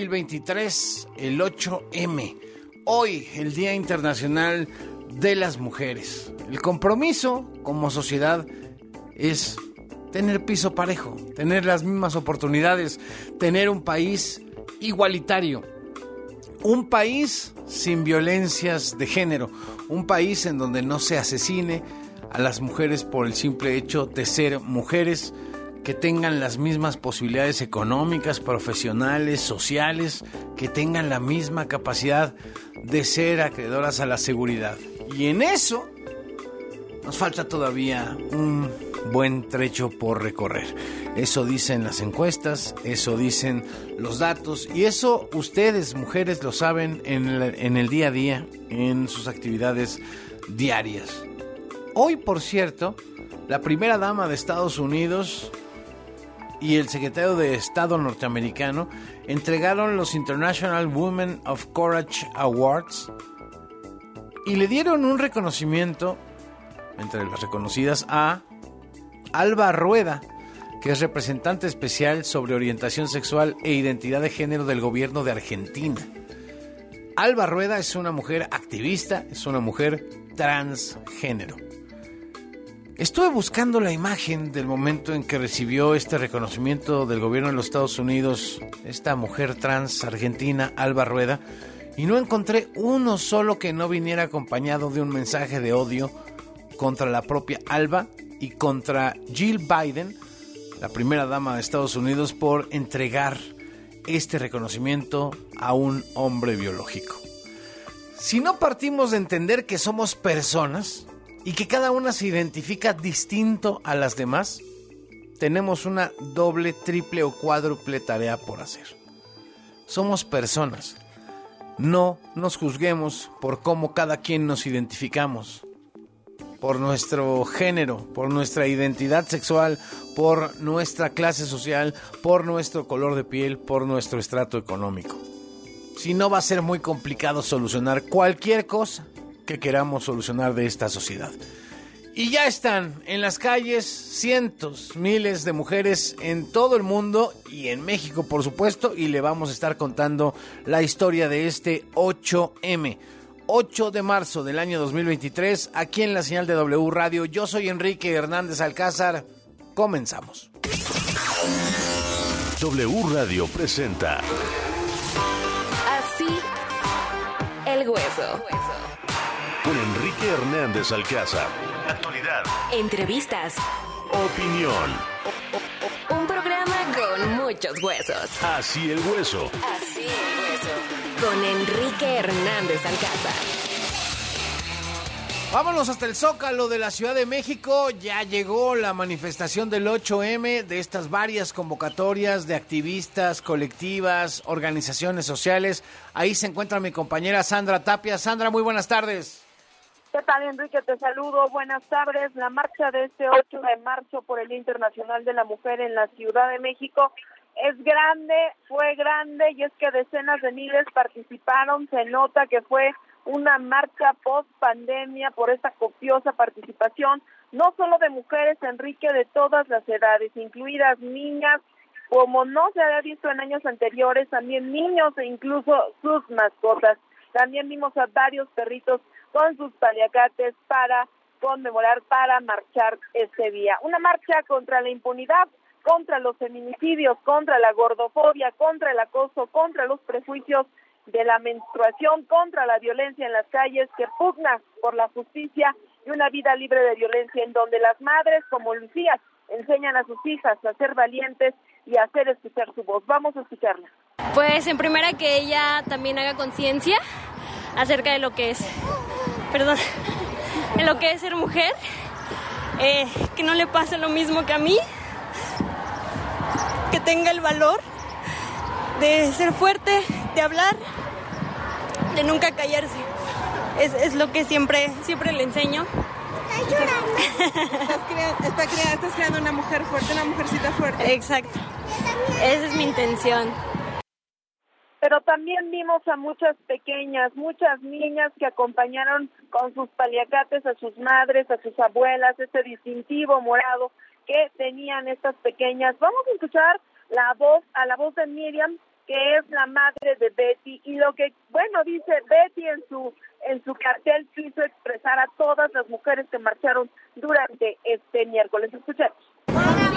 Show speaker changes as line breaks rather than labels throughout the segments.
2023, el 8M. Hoy, el Día Internacional de las Mujeres. El compromiso como sociedad es tener piso parejo, tener las mismas oportunidades, tener un país igualitario, un país sin violencias de género, un país en donde no se asesine a las mujeres por el simple hecho de ser mujeres, que tengan las mismas posibilidades económicas, profesionales, sociales, que tengan la misma capacidad de ser acreedoras a la seguridad. Y en eso nos falta todavía un buen trecho por recorrer. Eso dicen las encuestas, eso dicen los datos y eso ustedes, mujeres, lo saben en el, día a día, en sus actividades diarias. Hoy, por cierto, la primera dama de Estados Unidos y el secretario de Estado norteamericano entregaron los International Women of Courage Awards y le dieron un reconocimiento, entre las reconocidas, a Alba Rueda, que es representante especial sobre orientación sexual e identidad de género del gobierno de Argentina. Alba Rueda es una mujer activista, es una mujer transgénero. Estuve buscando la imagen del momento en que recibió este reconocimiento del gobierno de los Estados Unidos, esta mujer trans argentina, Alba Rueda, y no encontré uno solo que no viniera acompañado de un mensaje de odio contra la propia Alba y contra Jill Biden, la primera dama de Estados Unidos, por entregar este reconocimiento a un hombre biológico. Si no partimos de entender que somos personas, y que cada una se identifica distinto a las demás, tenemos una doble, triple o cuádruple tarea por hacer. Somos personas. No nos juzguemos por cómo cada quien nos identificamos, por nuestro género, por nuestra identidad sexual, por nuestra clase social, por nuestro color de piel, por nuestro estrato económico. Si no va a ser muy complicado solucionar cualquier cosa que queramos solucionar de esta sociedad. Y ya están en las calles cientos, miles de mujeres en todo el mundo y en México, por supuesto, y le vamos a estar contando la historia de este 8M. 8 de marzo del año 2023, aquí en la señal de W Radio. Yo soy Enrique Hernández Alcázar. Comenzamos.
W Radio presenta.
Así, el hueso
Hernández Alcázar. Actualidad.
Entrevistas.
Opinión.
Un programa con muchos huesos.
Así el hueso.
Así el hueso. Con Enrique Hernández Alcázar.
Vámonos hasta el Zócalo de la Ciudad de México. Ya llegó la manifestación del 8M de estas varias convocatorias de activistas, colectivas, organizaciones sociales. Ahí se encuentra mi compañera Sandra Tapia. Sandra, muy buenas tardes.
¿Qué tal, Enrique? Te saludo. Buenas tardes. La marcha de este 8 de marzo por el Día Internacional de la Mujer en la Ciudad de México es grande, fue grande y es que decenas de miles participaron. Se nota que fue una marcha post pandemia por esta copiosa participación, no solo de mujeres, Enrique, de todas las edades, incluidas niñas, como no se había visto en años anteriores, también niños e incluso sus mascotas. También vimos a varios perritos con sus paliacates para conmemorar, para marchar ese día. Una marcha contra la impunidad, contra los feminicidios, contra la gordofobia, contra el acoso, contra los prejuicios de la menstruación, contra la violencia en las calles, que pugna por la justicia y una vida libre de violencia, en donde las madres, como Lucía, enseñan a sus hijas a ser valientes y a hacer escuchar su voz. Vamos a escucharla.
Pues en primera que ella también haga conciencia acerca de lo que es perdón, en lo que es ser mujer, eh, que no le pase lo mismo que a mí, que tenga el valor de ser fuerte, de hablar, de nunca callarse. Es, es lo que siempre, siempre le enseño.
Estás llorando. estás, estás creando una mujer fuerte, una mujercita fuerte.
Exacto. Esa es mi intención
pero también vimos a muchas pequeñas, muchas niñas que acompañaron con sus paliacates a sus madres, a sus abuelas, ese distintivo morado que tenían estas pequeñas. Vamos a escuchar la voz, a la voz de Miriam, que es la madre de Betty y lo que, bueno, dice Betty en su en su cartel quiso expresar a todas las mujeres que marcharon durante este miércoles. Escuchemos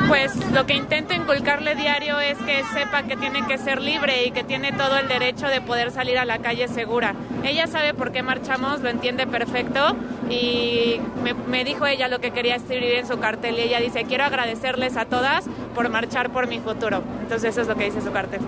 pues lo que intento inculcarle diario es que sepa que tiene que ser libre y que tiene todo el derecho de poder salir a la calle segura. Ella sabe por qué marchamos, lo entiende perfecto y me, dijo ella lo que quería escribir en su cartel y ella dice, quiero agradecerles a todas por marchar por mi futuro. Entonces eso es lo que dice su cartel.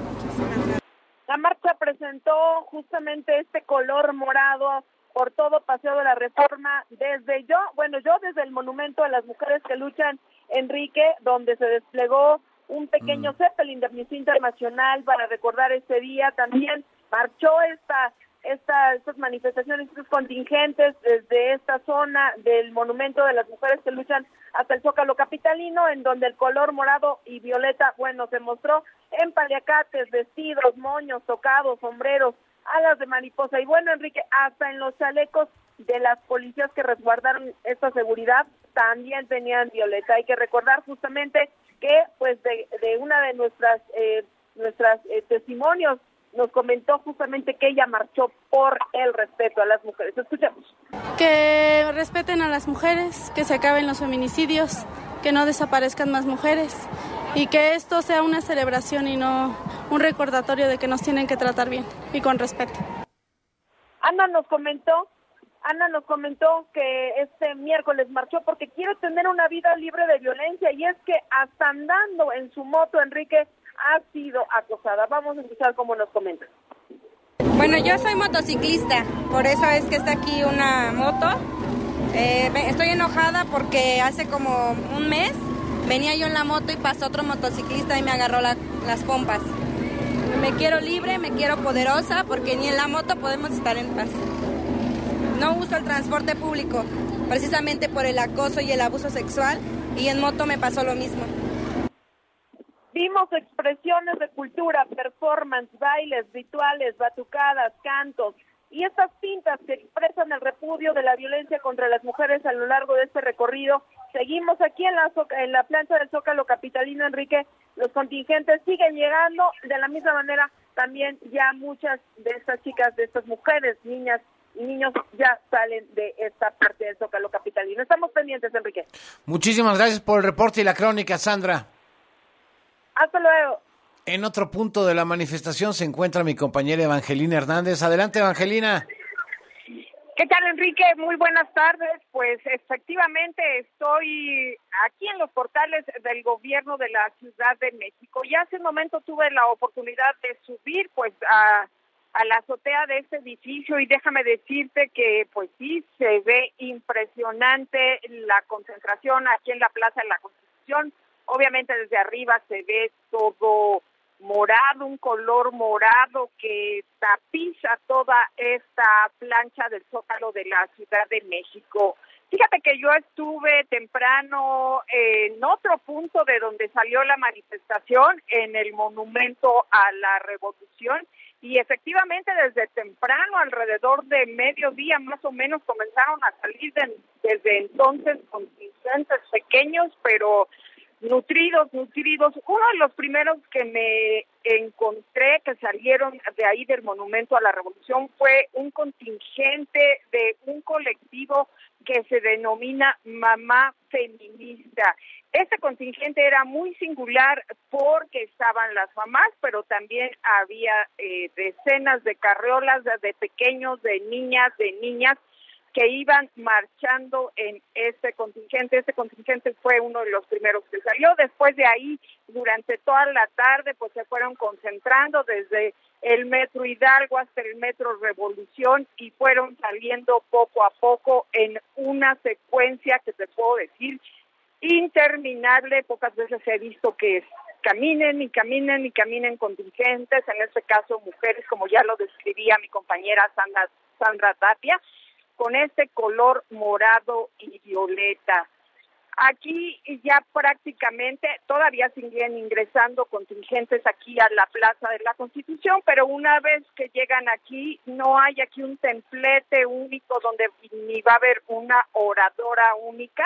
La marcha presentó justamente este color morado por todo Paseo de la Reforma, desde yo, bueno, yo desde el Monumento a las Mujeres que Luchan Enrique, donde se desplegó un pequeño mm. Zeppelin de Amnistía Internacional para recordar este día. También marchó esta, esta, estas manifestaciones, estos contingentes desde esta zona del Monumento de las Mujeres que luchan hasta el Zócalo Capitalino, en donde el color morado y violeta, bueno, se mostró en paliacates, vestidos, moños, tocados, sombreros, alas de mariposa. Y bueno, Enrique, hasta en los chalecos de las policías que resguardaron esta seguridad también tenían violeta. Hay que recordar justamente que pues de, de una de nuestras eh, nuestras eh, testimonios nos comentó justamente que ella marchó por el respeto a las mujeres. Escuchemos.
Que respeten a las mujeres, que se acaben los feminicidios, que no desaparezcan más mujeres y que esto sea una celebración y no un recordatorio de que nos tienen que tratar bien y con respeto.
Ana nos comentó Ana nos comentó que este miércoles marchó porque quiere tener una vida libre de violencia y es que hasta andando en su moto, Enrique, ha sido acosada. Vamos a escuchar cómo nos comenta.
Bueno, yo soy motociclista, por eso es que está aquí una moto. Eh, estoy enojada porque hace como un mes venía yo en la moto y pasó otro motociclista y me agarró las pompas. Me quiero libre, me quiero poderosa porque ni en la moto podemos estar en paz. No uso el transporte público, precisamente por el acoso y el abuso sexual, y en moto me pasó lo mismo.
Vimos expresiones de cultura, performance, bailes, rituales, batucadas, cantos y estas pintas que expresan el repudio de la violencia contra las mujeres a lo largo de este recorrido. Seguimos aquí en la, en la plancha del Zócalo Capitalino, Enrique. Los contingentes siguen llegando. De la misma manera, también ya muchas de estas chicas, de estas mujeres, niñas niños ya salen de esta parte del Zócalo Capitalino. Estamos pendientes, Enrique.
Muchísimas gracias por el reporte y la crónica, Sandra.
Hasta luego.
En otro punto de la manifestación se encuentra mi compañera Evangelina Hernández. Adelante, Evangelina.
¿Qué tal, Enrique? Muy buenas tardes. Pues efectivamente estoy aquí en los portales del gobierno de la Ciudad de México. Y hace un momento tuve la oportunidad de subir pues a a la azotea de este edificio y déjame decirte que pues sí se ve impresionante la concentración aquí en la Plaza de la Constitución. Obviamente desde arriba se ve todo morado, un color morado que tapiza toda esta plancha del zócalo de la Ciudad de México. Fíjate que yo estuve temprano en otro punto de donde salió la manifestación, en el Monumento a la Revolución, y efectivamente desde temprano, alrededor de mediodía más o menos, comenzaron a salir desde entonces contingentes pequeños, pero nutridos, nutridos. Uno de los primeros que me encontré que salieron de ahí del Monumento a la Revolución fue un contingente de un colectivo que se denomina Mamá Feminista. Este contingente era muy singular porque estaban las mamás, pero también había eh, decenas de carreolas de, pequeños, de niñas, de niñas que iban marchando en este contingente. Este contingente fue uno de los primeros que salió. Después de ahí, durante toda la tarde, pues se fueron concentrando desde el Metro Hidalgo hasta el Metro Revolución y fueron saliendo poco a poco en una secuencia que te puedo decir interminable. Pocas veces he visto que caminen y caminen y caminen contingentes, en este caso mujeres, como ya lo describía mi compañera Sandra, Sandra Tapia, con este color morado y violeta. Aquí ya prácticamente todavía siguen ingresando contingentes aquí a la Plaza de la Constitución, pero una vez que llegan aquí no hay aquí un templete único donde ni va a haber una oradora única,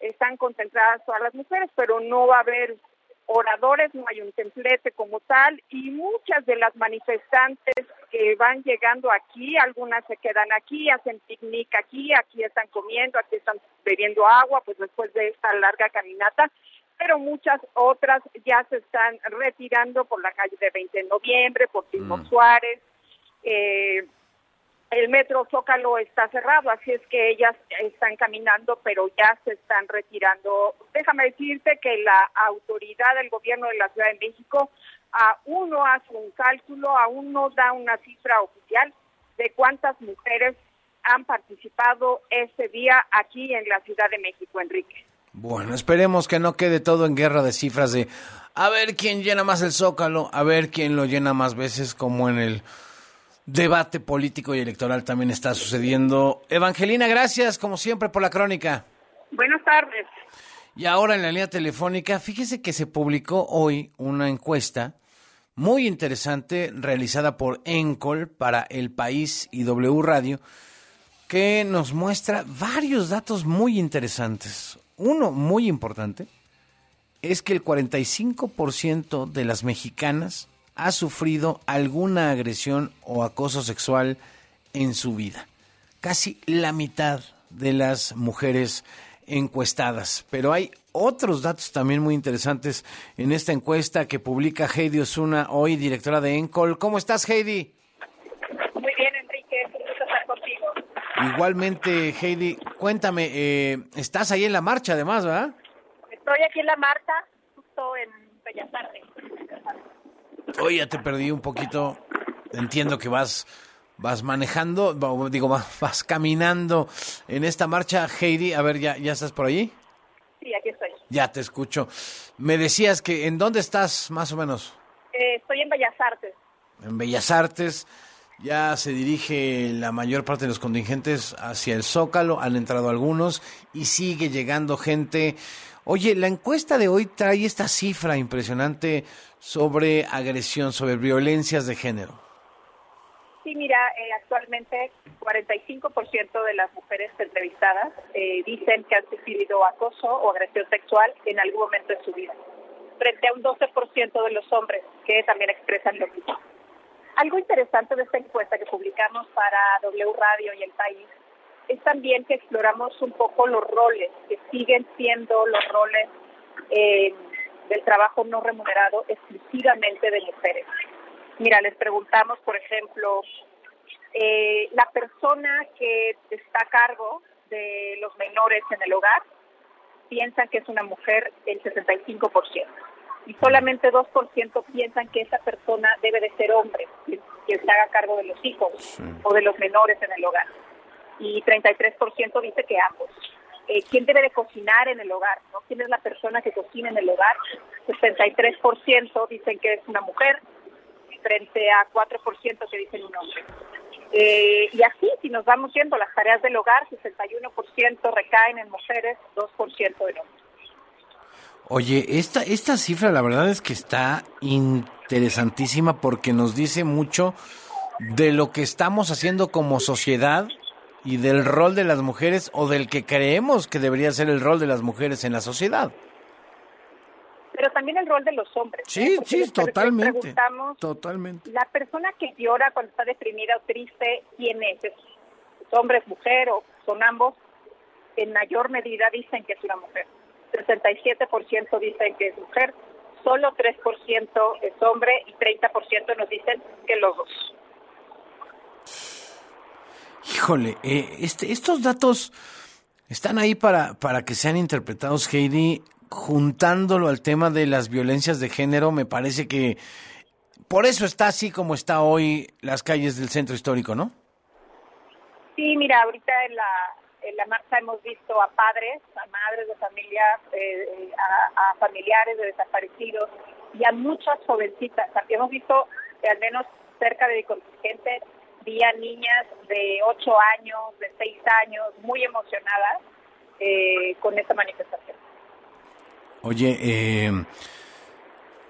están concentradas todas las mujeres, pero no va a haber
oradores, no hay un templete como tal y muchas de las manifestantes que van llegando aquí, algunas se quedan aquí, hacen picnic aquí, aquí están comiendo, aquí están bebiendo agua, pues después de esta larga caminata, pero muchas otras ya se están retirando por la calle de 20 de noviembre, por Timo
Mm.
Suárez, eh, el metro Zócalo está cerrado, así es que ellas están caminando, pero ya se están retirando. Déjame decirte que la autoridad del gobierno de la Ciudad de México aún no hace un cálculo, aún no da una cifra oficial de cuántas mujeres han participado ese día aquí en la Ciudad de México, Enrique.
Bueno, esperemos que no quede todo en guerra de cifras de a ver quién llena más el zócalo, a ver quién lo llena más veces, como en el debate político y electoral también está sucediendo. Evangelina, gracias como siempre por la crónica.
Buenas tardes.
Y ahora en la línea telefónica, fíjese que se publicó hoy una encuesta muy interesante realizada por Encol para El País y W Radio que nos muestra varios datos muy interesantes. Uno muy importante es que el 45% de las mexicanas ha sufrido alguna agresión o acoso sexual en su vida. Casi la mitad de las mujeres encuestadas. Pero hay otros datos también muy interesantes en esta encuesta que publica Heidi Osuna, hoy directora de Encol. ¿Cómo estás, Heidi?
Muy bien, Enrique, es un gusto estar contigo.
Igualmente, Heidi, cuéntame, eh, estás ahí en la marcha además, ¿verdad?
Estoy aquí en la Marta, justo en Bellas Artes.
Hoy ya te perdí un poquito. Entiendo que vas vas manejando, digo, va- vas caminando en esta marcha. Heidi, a ver, ¿ya, ya estás por ahí?
Sí, aquí estoy.
Ya te escucho. Me decías que, ¿en dónde estás más o menos?
Eh, estoy en Bellas Artes.
En Bellas Artes. Ya se dirige la mayor parte de los contingentes hacia el Zócalo, han entrado algunos y sigue llegando gente. Oye, la encuesta de hoy trae esta cifra impresionante sobre agresión, sobre violencias de género.
Sí, mira, eh, actualmente 45% de las mujeres entrevistadas eh, dicen que han sufrido acoso o agresión sexual en algún momento de su vida, frente a un 12% de los hombres que también expresan lo mismo. Algo interesante de esta encuesta que publicamos para W Radio y El País es también que exploramos un poco los roles que siguen siendo los roles eh, del trabajo no remunerado exclusivamente de mujeres. Mira, les preguntamos, por ejemplo, eh, la persona que está a cargo de los menores en el hogar piensan que es una mujer el 65% y solamente 2% piensan que esa persona debe de ser hombre, que, que se haga cargo de los hijos o de los menores en el hogar. Y 33% dice que ambos. Eh, ¿Quién debe de cocinar en el hogar? ¿no? ¿Quién es la persona que cocina en el hogar? 63% dicen que es una mujer, frente a 4% que dicen un hombre. Eh, y así, si nos vamos viendo las tareas del hogar, 61% recaen en mujeres, 2% en hombres.
Oye, esta, esta cifra la verdad es que está interesantísima porque nos dice mucho de lo que estamos haciendo como sociedad y del rol de las mujeres o del que creemos que debería ser el rol de las mujeres en la sociedad.
Pero también el rol de los hombres. ¿eh?
Sí, sí, totalmente. Totalmente.
la persona que llora cuando está deprimida o triste, ¿quién es? ¿Es es hombre, es mujer o son ambos? En mayor medida dicen que es una mujer. 67% dicen que es mujer, solo 3% es hombre y 30% nos dicen que los dos.
Híjole, eh, este, estos datos están ahí para, para que sean interpretados, Heidi, juntándolo al tema de las violencias de género, me parece que por eso está así como está hoy las calles del centro histórico, ¿no?
Sí, mira, ahorita en la, en la marcha hemos visto a padres, a madres de familia, eh, a, a familiares de desaparecidos y a muchas jovencitas. Hemos visto eh, al menos cerca de mi contingente, día niñas de 8 años, de 6 años, muy emocionadas eh, con esta manifestación.
Oye, eh,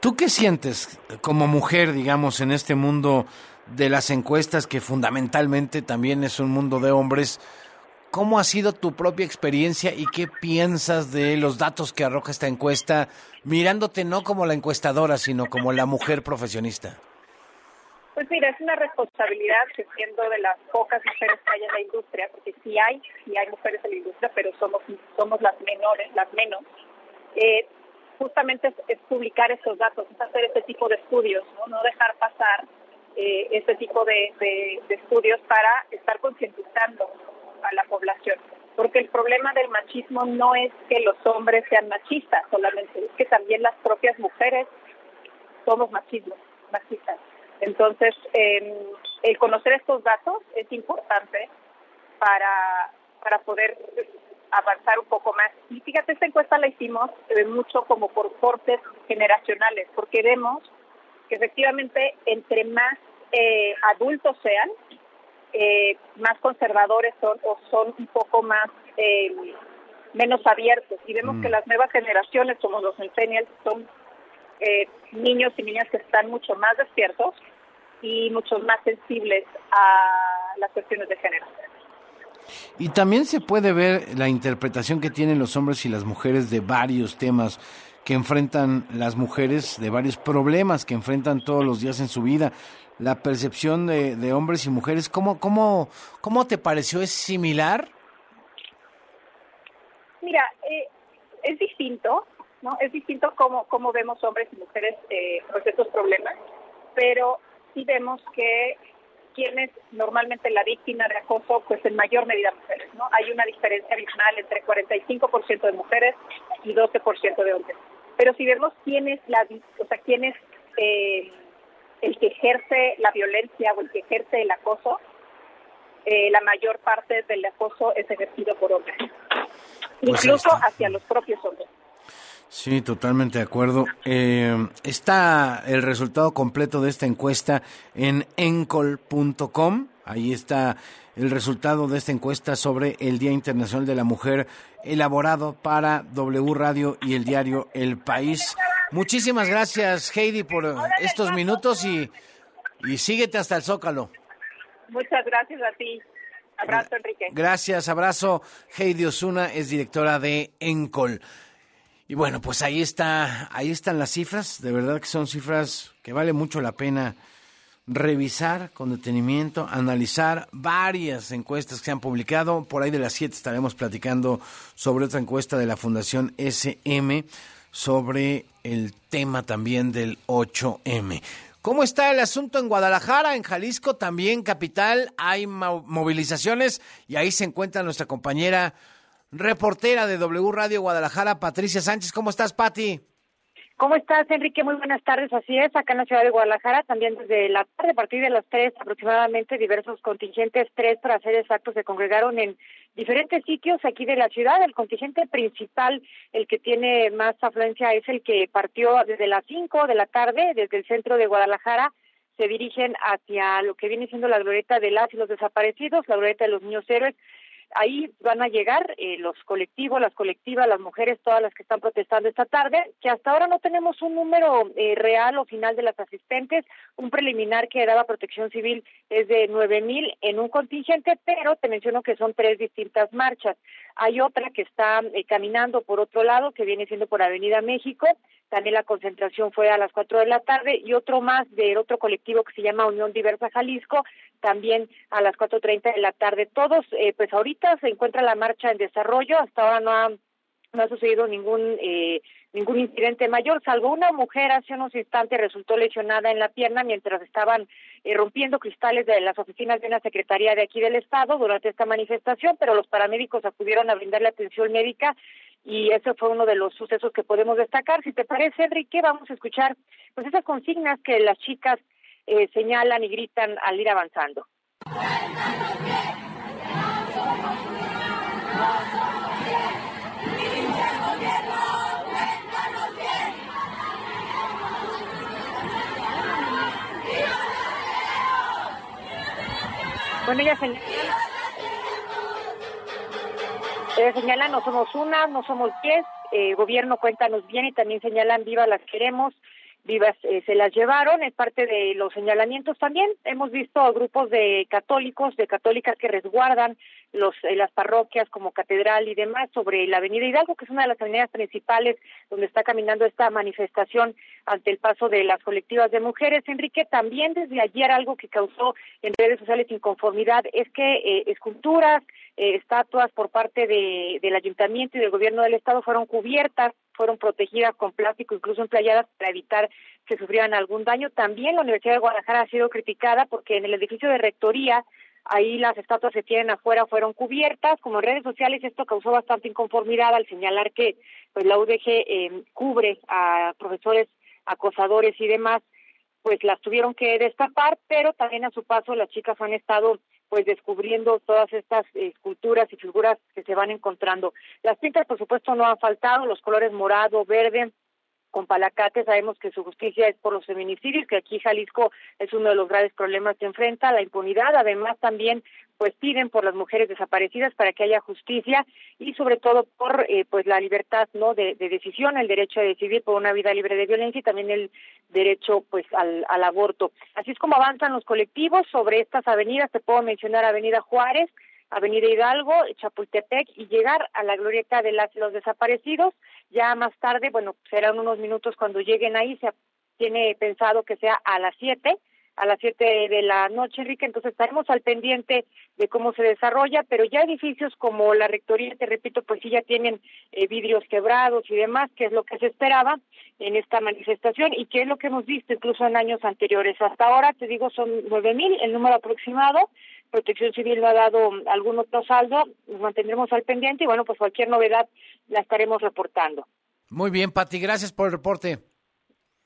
¿tú qué sientes como mujer, digamos, en este mundo de las encuestas que fundamentalmente también es un mundo de hombres? ¿cómo ha sido tu propia experiencia y qué piensas de los datos que arroja esta encuesta, mirándote no como la encuestadora, sino como la mujer profesionista?
Pues mira, es una responsabilidad que siendo de las pocas mujeres que hay en la industria, porque sí hay, sí hay mujeres en la industria, pero somos somos las menores, las menos. Eh, justamente es, es, publicar esos datos, es hacer este tipo de estudios, no, no dejar pasar eh, este tipo de, de, de estudios para estar concientizando a la población. Porque el problema del machismo no es que los hombres sean machistas solamente, es que también las propias mujeres somos machismo, machistas. Entonces, eh, el conocer estos datos es importante para, para poder avanzar un poco más. Y fíjate, esta encuesta la hicimos eh, mucho como por cortes generacionales, porque vemos que efectivamente entre más eh, adultos sean, eh, más conservadores son o son un poco más eh, menos abiertos. Y vemos
Mm.
que las nuevas generaciones, como los centennials, son eh, niños y niñas que están mucho más despiertos y mucho más sensibles a las cuestiones de género.
Y también se puede ver la interpretación que tienen los hombres y las mujeres de varios temas que enfrentan las mujeres, de varios problemas que enfrentan todos los días en su vida. La percepción de, de hombres y mujeres, ¿cómo, cómo, ¿cómo te pareció? ¿Es similar?
Mira, eh, es distinto, ¿no? Es distinto cómo, cómo vemos hombres y mujeres eh, pues estos problemas, pero sí vemos que quienes normalmente la víctima de acoso, pues en mayor medida mujeres, ¿no? Hay una diferencia abismal entre 45% de mujeres y 12% de hombres. Pero si vemos quién es la, o sea, quién es eh, el que ejerce la violencia o el que ejerce el acoso, eh, la mayor parte del acoso es ejercido por hombres
Pues
incluso hacia los propios hombres.
Sí, totalmente de acuerdo. Eh, está el resultado completo de esta encuesta en encol.com. Ahí está el resultado de esta encuesta sobre el Día Internacional de la Mujer elaborado para W Radio y el diario El País. Muchísimas gracias, Heidi, por eh, estos minutos y, y síguete hasta el Zócalo.
Muchas gracias a ti. Abrazo, Enrique.
Gracias, abrazo. Heidi Osuna es directora de Encol. Y bueno, pues ahí está, ahí están las cifras, de verdad que son cifras que vale mucho la pena revisar con detenimiento, analizar varias encuestas que se han publicado. Por ahí de las siete estaremos platicando sobre otra encuesta de la Fundación SM sobre el tema también del 8M. ¿Cómo está el asunto en Guadalajara, en Jalisco, también capital? Hay mo- movilizaciones y ahí se encuentra nuestra compañera reportera de W Radio Guadalajara, Patricia Sánchez. ¿Cómo estás, Pati?
¿Cómo estás, Enrique? Muy buenas tardes. Así es, acá en la ciudad de Guadalajara, también desde la tarde, a partir de las tres aproximadamente, diversos contingentes, tres para ser exactos, se congregaron en diferentes sitios aquí de la ciudad. El contingente principal, el que tiene más afluencia, es el que partió desde las cinco de la tarde, desde el centro de Guadalajara, se dirigen hacia lo que viene siendo la glorieta de las y los desaparecidos, la glorieta de los niños héroes. Ahí van a llegar eh, los colectivos, las colectivas, las mujeres, todas las que están protestando esta tarde, que hasta ahora no tenemos un número eh, real o final de las asistentes. Un preliminar que daba protección civil es de nueve mil en un contingente, pero te menciono que son tres distintas marchas. Hay otra que está eh, caminando por otro lado, que viene siendo por Avenida México. También la concentración fue a las cuatro de la tarde y otro más del otro colectivo que se llama Unión Diversa Jalisco, también a las cuatro treinta de la tarde. Todos, eh, pues ahorita se encuentra la marcha en desarrollo. Hasta ahora no ha no ha sucedido ningún eh, ningún incidente mayor, salvo una mujer hace unos instantes resultó lesionada en la pierna mientras estaban eh, rompiendo cristales de las oficinas de una secretaría de aquí del estado durante esta manifestación, pero los paramédicos acudieron a brindarle atención médica y ese fue uno de los sucesos que podemos destacar. Si te parece, Enrique, vamos a escuchar pues esas consignas que las chicas eh, señalan y gritan al ir avanzando. Bueno, ella señala, ella señala, no somos una, no somos diez, eh, gobierno cuéntanos bien y también señalan viva las queremos. Vivas eh, se las llevaron. Es parte de los señalamientos también. Hemos visto grupos de católicos, de católicas que resguardan los, eh, las parroquias como catedral y demás sobre la Avenida Hidalgo, que es una de las avenidas principales donde está caminando esta manifestación ante el paso de las colectivas de mujeres. Enrique, también desde ayer algo que causó en redes sociales inconformidad es que eh, esculturas, eh, estatuas por parte de, del ayuntamiento y del gobierno del estado fueron cubiertas, fueron protegidas con plástico, incluso emplayadas para evitar que sufrieran algún daño. También la Universidad de Guadalajara ha sido criticada porque en el edificio de rectoría ahí las estatuas que tienen afuera fueron cubiertas, como en redes sociales esto causó bastante inconformidad al señalar que pues la UDG eh, cubre a profesores acosadores y demás, pues las tuvieron que destapar, pero también a su paso las chicas han estado pues descubriendo todas estas esculturas y figuras que se van encontrando. Las pintas, por supuesto, no han faltado, los colores morado, verde, con Palacate sabemos que su justicia es por los feminicidios, que aquí Jalisco es uno de los graves problemas que enfrenta, la impunidad, además también pues piden por las mujeres desaparecidas para que haya justicia y sobre todo por eh, pues la libertad no de, decisión, el derecho a decidir por una vida libre de violencia y también el derecho pues al, aborto. Así es como avanzan los colectivos sobre estas avenidas, te puedo mencionar Avenida Juárez, Avenida Hidalgo, Chapultepec y llegar a la glorieta de las, los desaparecidos. Ya más tarde, bueno, serán unos minutos cuando lleguen ahí, se tiene pensado que sea a las siete a las siete de la noche, Enrique, entonces estaremos al pendiente de cómo se desarrolla, pero ya edificios como la Rectoría, te repito, pues sí ya tienen eh, vidrios quebrados y demás, que es lo que se esperaba en esta manifestación y que es lo que hemos visto incluso en años anteriores. Hasta ahora, te digo, son nueve mil el número aproximado, Protección Civil no ha dado algún otro saldo, nos mantendremos al pendiente y bueno, pues cualquier novedad la estaremos reportando.
Muy bien, Pati, gracias por el reporte.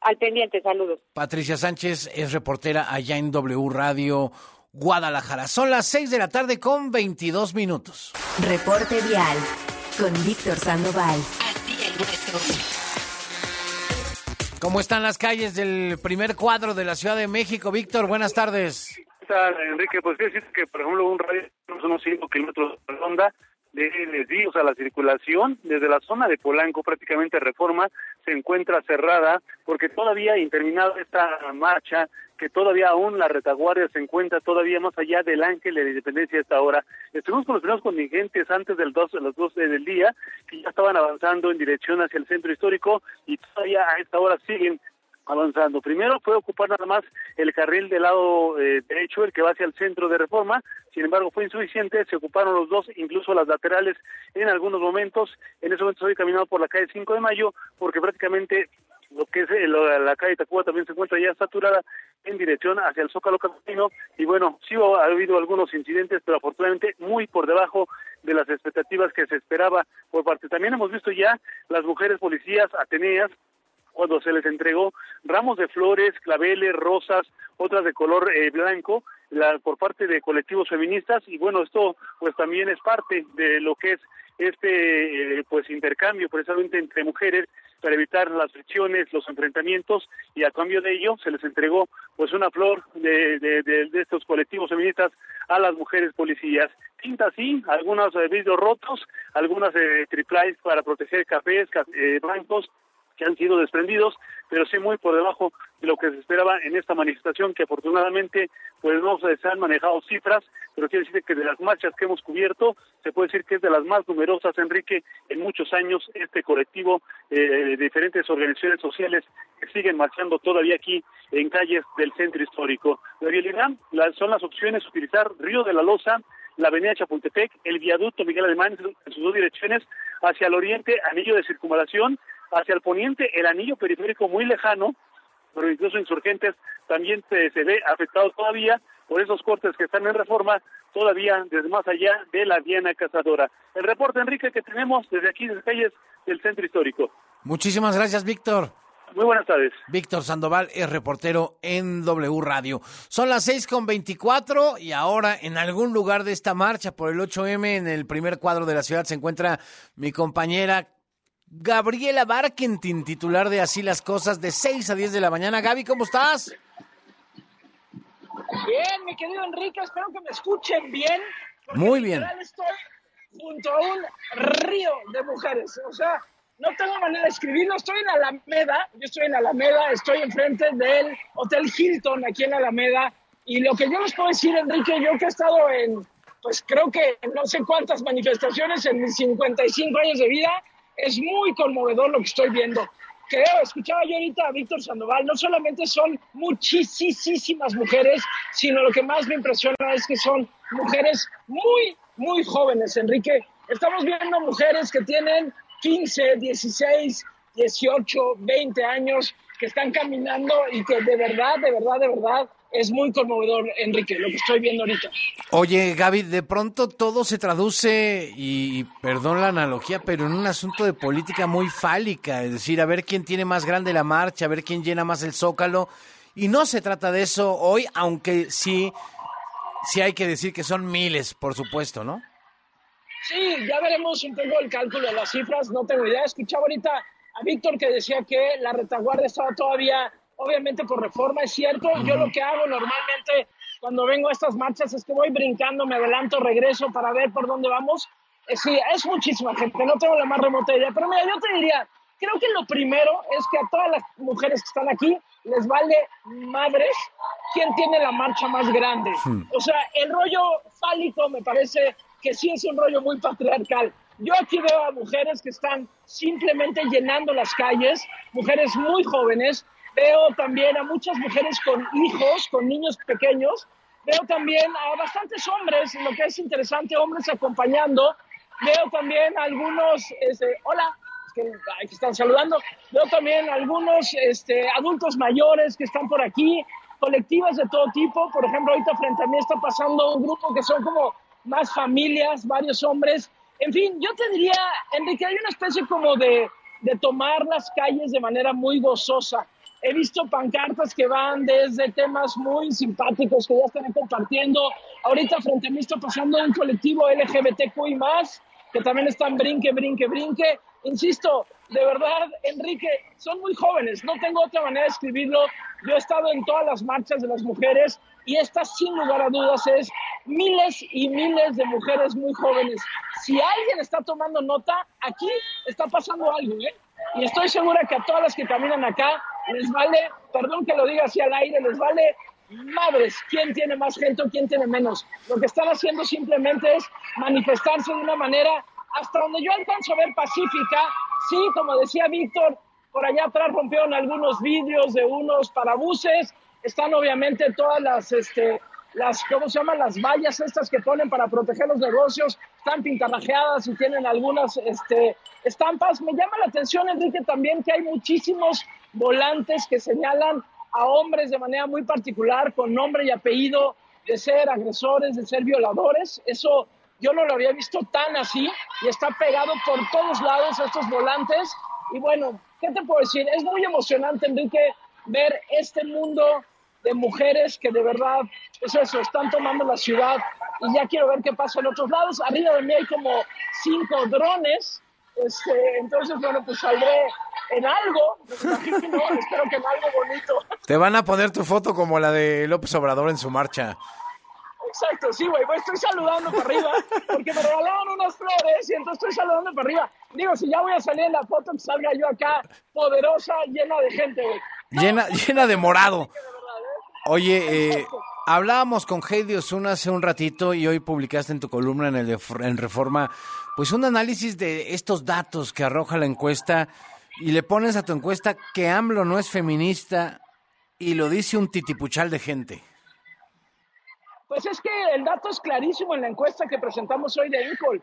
Al pendiente, saludos.
Patricia Sánchez es reportera allá en W Radio Guadalajara. Son las 6 de la tarde con 22 minutos.
Reporte vial con Víctor Sandoval. Así el
¿Cómo están las calles del primer cuadro de la Ciudad de México? Víctor, buenas tardes.
Enrique? Pues quiero decir que, por ejemplo, un radio de unos 5 kilómetros de redonda de desvíos a la circulación desde la zona de Polanco, prácticamente Reforma, se encuentra cerrada porque todavía interminada esta marcha, que todavía aún la retaguardia se encuentra todavía más allá del ángel de la independencia a esta hora. Estuvimos con los primeros contingentes antes del 2, las 12 del día, que ya estaban avanzando en dirección hacia el centro histórico y todavía a esta hora siguen avanzando. Primero fue ocupar nada más el carril del lado eh, derecho, el que va hacia el centro de reforma, sin embargo fue insuficiente, se ocuparon los dos, incluso las laterales en algunos momentos. En ese momento estoy caminando por la calle 5 de Mayo, porque prácticamente lo que es eh, la calle Tacuba también se encuentra ya saturada en dirección hacia el Zócalo Capitalino y bueno, sí ha habido algunos incidentes, pero afortunadamente muy por debajo de las expectativas que se esperaba por parte. También hemos visto ya las mujeres policías ateneas cuando se les entregó ramos de flores, claveles, rosas, otras de color eh, blanco, la, por parte de colectivos feministas y bueno, esto pues también es parte de lo que es este eh, pues intercambio precisamente entre mujeres para evitar las fricciones, los enfrentamientos y a cambio de ello se les entregó pues una flor de, de, de, estos colectivos feministas a las mujeres policías. Tinta sí, algunos eh, vidrios rotos, algunas eh, triplies para proteger cafés, eh, bancos, que han sido desprendidos, pero sí muy por debajo de lo que se esperaba en esta manifestación, que afortunadamente pues no se han manejado cifras, pero quiere decir que de las marchas que hemos cubierto, se puede decir que es de las más numerosas, Enrique, en muchos años este colectivo eh, de diferentes organizaciones sociales que siguen marchando todavía aquí en calles del centro histórico. La realidad son las opciones utilizar Río de la Loza, la avenida Chapultepec, el viaducto Miguel Alemán en sus dos direcciones, hacia el oriente, anillo de circunvalación, hacia el poniente el anillo periférico muy lejano, pero incluso insurgentes también se, ve afectado todavía por esos cortes que están en reforma todavía desde más allá de la Diana Cazadora. El reporte, Enrique, que tenemos desde aquí, desde calles del centro histórico.
Muchísimas gracias, Víctor.
Muy buenas tardes.
Víctor Sandoval es reportero en W Radio. Son las seis con veinticuatro y ahora en algún lugar de esta marcha por el 8M en el primer cuadro de la ciudad se encuentra mi compañera Gabriela Barkentin, titular de Así las Cosas, de 6 a 10 de la mañana. Gaby, ¿cómo estás?
Bien, mi querido Enrique, espero que me escuchen bien.
Muy bien.
Estoy junto a un río de mujeres, o sea, no tengo manera de escribirlo. Estoy en Alameda, yo estoy en Alameda, estoy enfrente del Hotel Hilton aquí en Alameda. Y lo que yo les puedo decir, Enrique, yo que he estado en, pues creo que no sé cuántas manifestaciones en mis 55 años de vida, es muy conmovedor lo que estoy viendo. Creo, escuchaba yo ahorita a Víctor Sandoval, no solamente son muchísimas mujeres, sino lo que más me impresiona es que son mujeres muy, muy jóvenes, Enrique. Estamos viendo mujeres que tienen 15, 16, 18, 20 años, que están caminando y que de verdad, de verdad, de verdad es muy conmovedor, Enrique, lo que estoy viendo ahorita.
Oye, Gaby, de pronto todo se traduce, y perdón la analogía, pero en un asunto de política muy fálica, es decir, a ver quién tiene más grande la marcha, a ver quién llena más el zócalo, y no se trata de eso hoy, aunque sí, sí hay que decir que son miles, por supuesto, ¿no?
Sí, ya veremos un poco el cálculo de las cifras, no tengo idea. Escuchaba ahorita a Víctor que decía que la retaguardia estaba todavía obviamente por reforma, es cierto. Yo lo que hago normalmente cuando vengo a estas marchas es que voy brincando, me adelanto, regreso para ver por dónde vamos. Eh, sí, es muchísima gente, no tengo la más remota idea, pero mira, yo te diría, creo que lo primero es que a todas las mujeres que están aquí les vale madres quién tiene la marcha más grande. O sea, el rollo fálico me parece que sí es un rollo muy patriarcal. Yo aquí veo a mujeres que están simplemente llenando las calles, mujeres muy jóvenes, Veo también a muchas mujeres con hijos, con niños pequeños. Veo también a bastantes hombres, lo que es interesante, hombres acompañando. Veo también a algunos, este, hola, que, están saludando. Veo también algunos este, adultos mayores que están por aquí, colectivas de todo tipo. Por ejemplo, ahorita frente a mí está pasando un grupo que son como más familias, varios hombres. En fin, yo te diría, Enrique, hay una especie como de, de tomar las calles de manera muy gozosa. He visto pancartas que van desde temas muy simpáticos que ya están compartiendo. Ahorita frente a mí está pasando un colectivo LGBTQI más, que también están brinque, brinque, brinque. Insisto, de verdad, Enrique, son muy jóvenes. No tengo otra manera de escribirlo. Yo he estado en todas las marchas de las mujeres y esta, sin lugar a dudas, es miles y miles de mujeres muy jóvenes. Si alguien está tomando nota, aquí está pasando algo, ¿eh? Y estoy segura que a todas las que caminan acá les vale, perdón que lo diga así al aire, les vale madres quién tiene más gente o quién tiene menos. Lo que están haciendo simplemente es manifestarse de una manera hasta donde yo alcanzo a ver pacífica. Sí, como decía Víctor, por allá atrás rompieron algunos vidrios de unos parabuses. Están obviamente todas las, este, las, ¿cómo se llaman? Las vallas estas que ponen para proteger los negocios. Están pintarrajeadas y tienen algunas este, estampas. Me llama la atención, Enrique, también que hay muchísimos volantes que señalan a hombres de manera muy particular, con nombre y apellido, de ser agresores, de ser violadores. Eso yo no lo había visto tan así y está pegado por todos lados estos volantes. Y bueno, ¿qué te puedo decir? Es muy emocionante, Enrique, ver este mundo de mujeres que de verdad, es eso, están tomando la ciudad y ya quiero ver qué pasa en otros lados. Arriba de mí hay como cinco drones, este, entonces, bueno, pues saldré en algo, espero que en algo bonito.
Te van a poner tu foto como la de López Obrador en su marcha.
Exacto, sí, güey, estoy saludando para arriba, porque me regalaron unas flores y entonces estoy saludando para arriba. Digo, si ya voy a salir en la foto, que salga yo acá poderosa, llena de gente, güey.
llena, llena de morado. Oye, eh, hablábamos con Heidi Osuna hace un ratito y hoy publicaste en tu columna en, el en Reforma, pues un análisis de estos datos que arroja la encuesta y le pones a tu encuesta que AMLO no es feminista y lo dice un titipuchal de gente.
Pues es que el dato es clarísimo en la encuesta que presentamos hoy de Incol.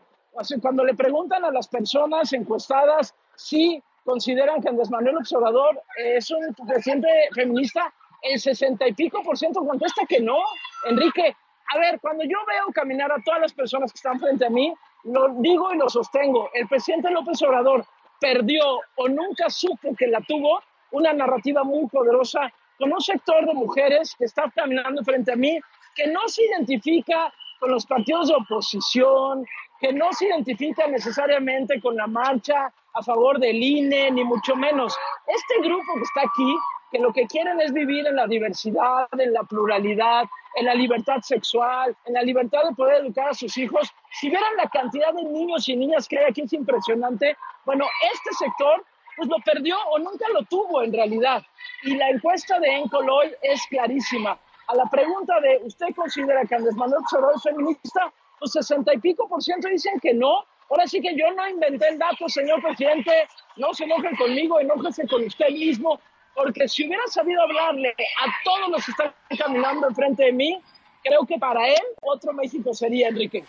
cuando le preguntan a las personas encuestadas si consideran que Andrés Manuel Observador es un presidente feminista, el sesenta y pico por ciento contesta que no. Enrique, a ver, cuando yo veo caminar a todas las personas que están frente a mí, lo digo y lo sostengo. El presidente López Obrador perdió o nunca supo que la tuvo una narrativa muy poderosa con un sector de mujeres que está caminando frente a mí, que no se identifica con los partidos de oposición, que no se identifica necesariamente con la marcha a favor del INE, ni mucho menos. Este grupo que está aquí que lo que quieren es vivir en la diversidad, en la pluralidad, en la libertad sexual, en la libertad de poder educar a sus hijos. Si vieran la cantidad de niños y niñas que hay aquí es impresionante. Bueno, este sector pues lo perdió o nunca lo tuvo en realidad. Y la encuesta de Encoloy es clarísima. A la pregunta de ¿usted considera que Andrés Manuel Choró es feminista? Pues sesenta y pico por ciento dicen que no. Ahora sí que yo no inventé el dato, señor presidente. No se enojen conmigo, enójese con usted mismo. Porque si hubiera sabido hablarle a todos los que están caminando enfrente de mí, creo que para él otro México sería Enrique.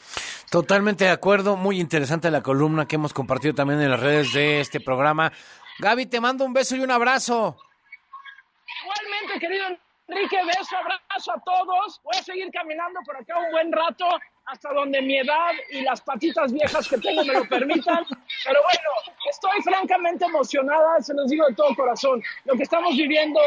Totalmente de acuerdo, muy interesante la columna que hemos compartido también en las redes de este programa. Gaby, te mando un beso y un abrazo.
Igualmente, querido Enrique, beso, abrazo a todos. Voy a seguir caminando por acá un buen rato hasta donde mi edad y las patitas viejas que tengo me lo permitan. Pero bueno, estoy francamente emocionada, se los digo de todo corazón. Lo que estamos viviendo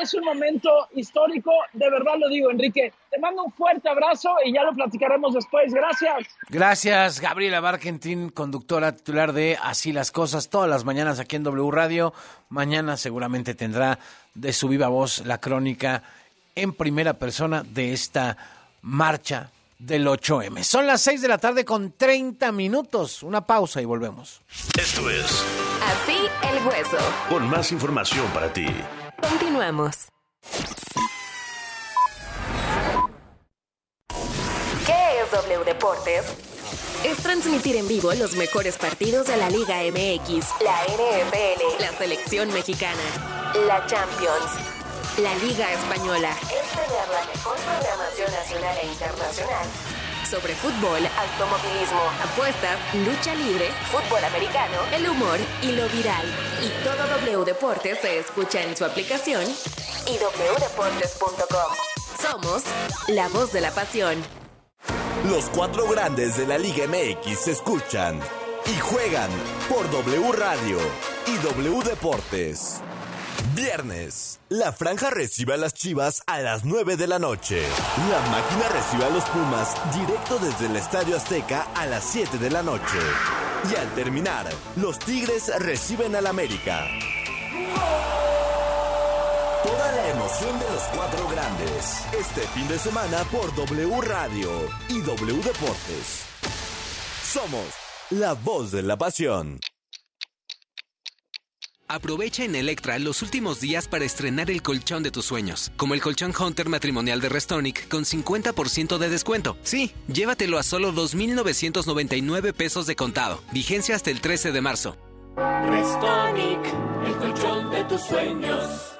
es un momento histórico, de verdad lo digo, Enrique. Te mando un fuerte abrazo y ya lo platicaremos después. Gracias.
Gracias, Gabriela Barkentin, conductora titular de Así las Cosas, todas las mañanas aquí en W Radio. Mañana seguramente tendrá de su viva voz la crónica en primera persona de esta marcha del 8M. Son las 6 de la tarde con 30 minutos. Una pausa y volvemos.
Esto es
Así el hueso.
con más información para ti.
Continuamos. ¿Qué es W Deportes? Es transmitir en vivo los mejores partidos de la Liga MX, la NFL, la selección mexicana, la Champions, la Liga Española. Es tener la mejor programación nacional e internacional sobre fútbol, automovilismo, apuestas, lucha libre, fútbol americano, el humor y lo viral. Y todo W Deportes se escucha en su aplicación y wdeportes.com. Somos la voz de la pasión.
Los cuatro grandes de la Liga MX se escuchan y juegan por W Radio y W Deportes. Viernes. La franja recibe a las Chivas a las 9 de la noche. La máquina recibe a los Pumas directo desde el Estadio Azteca a las 7 de la noche. Y al terminar, los Tigres reciben al América. Toda la emoción de los cuatro grandes. Este fin de semana por W Radio y W Deportes. Somos la voz de la pasión.
Aprovecha en Electra los últimos días para estrenar el colchón de tus sueños, como el colchón Hunter matrimonial de Restonic con 50% de descuento. Sí, llévatelo a solo 2.999 pesos de contado. Vigencia hasta el 13 de marzo.
Restonic, el colchón de tus sueños.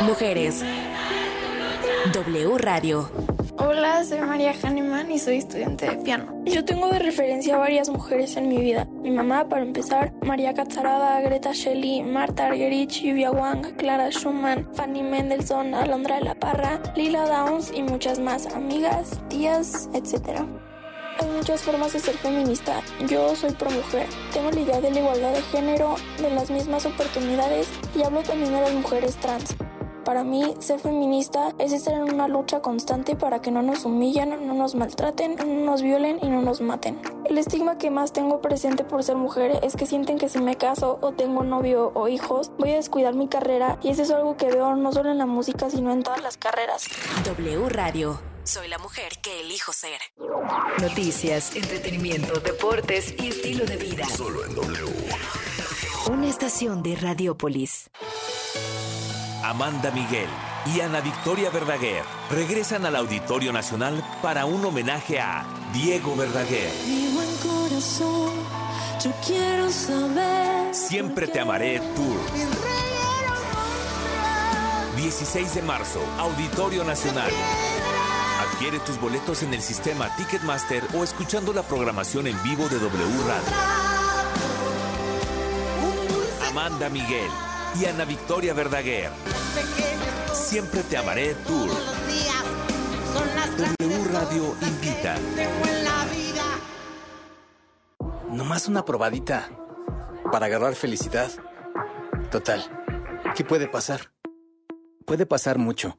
Mujeres. W Radio.
Hola, soy María Hahnemann y soy estudiante de piano. Yo tengo de referencia a varias mujeres en mi vida. Mi mamá, para empezar, María Catzarada, Greta Shelley, Marta Argerich, Yuvia Wang, Clara Schumann, Fanny Mendelssohn, Alondra de la Parra, Lila Downs y muchas más amigas, tías, etc. Hay muchas formas de ser feminista. Yo soy pro mujer. Tengo la idea de la igualdad de género, de las mismas oportunidades y hablo también de las mujeres trans. Para mí, ser feminista es estar en una lucha constante para que no nos humillen, no nos maltraten, no nos violen y no nos maten. El estigma que más tengo presente por ser mujer es que sienten que si me caso o tengo novio o hijos, voy a descuidar mi carrera y eso es algo que veo no solo en la música, sino en todas las carreras.
W Radio. Soy la mujer que elijo ser. Noticias, entretenimiento, deportes y estilo de vida.
Solo en W.
Una estación de Radiopolis.
Amanda Miguel y Ana Victoria Verdaguer regresan al Auditorio Nacional para un homenaje a Diego Verdaguer.
yo quiero saber.
Siempre te amaré Tour. 16 de marzo, Auditorio Nacional. Adquiere tus boletos en el sistema Ticketmaster o escuchando la programación en vivo de W Radio. Amanda Miguel y Ana Victoria Verdaguer. Siempre te amaré Tour. W Radio invita.
Nomás una probadita para agarrar felicidad. Total, ¿qué puede pasar? Puede pasar mucho.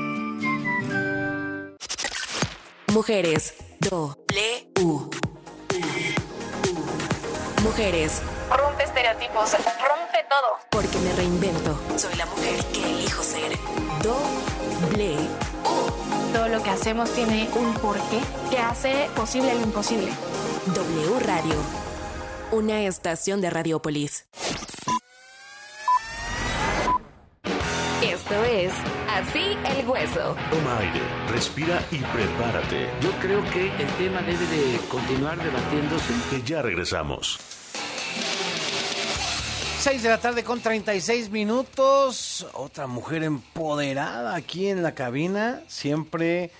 Mujeres. Do. Le. U. Mujeres.
Rompe estereotipos, rompe todo.
Porque me reinvento. Soy la mujer que elijo ser. Doble. U.
Todo lo que hacemos tiene un porqué que hace posible lo imposible.
W Radio. Una estación de Radiopolis. Esto es Así el Hueso.
Toma aire, respira y prepárate.
Yo creo que el tema debe de continuar debatiéndose.
Que ya regresamos.
6 de la tarde con 36 minutos. Otra mujer empoderada aquí en la cabina. Siempre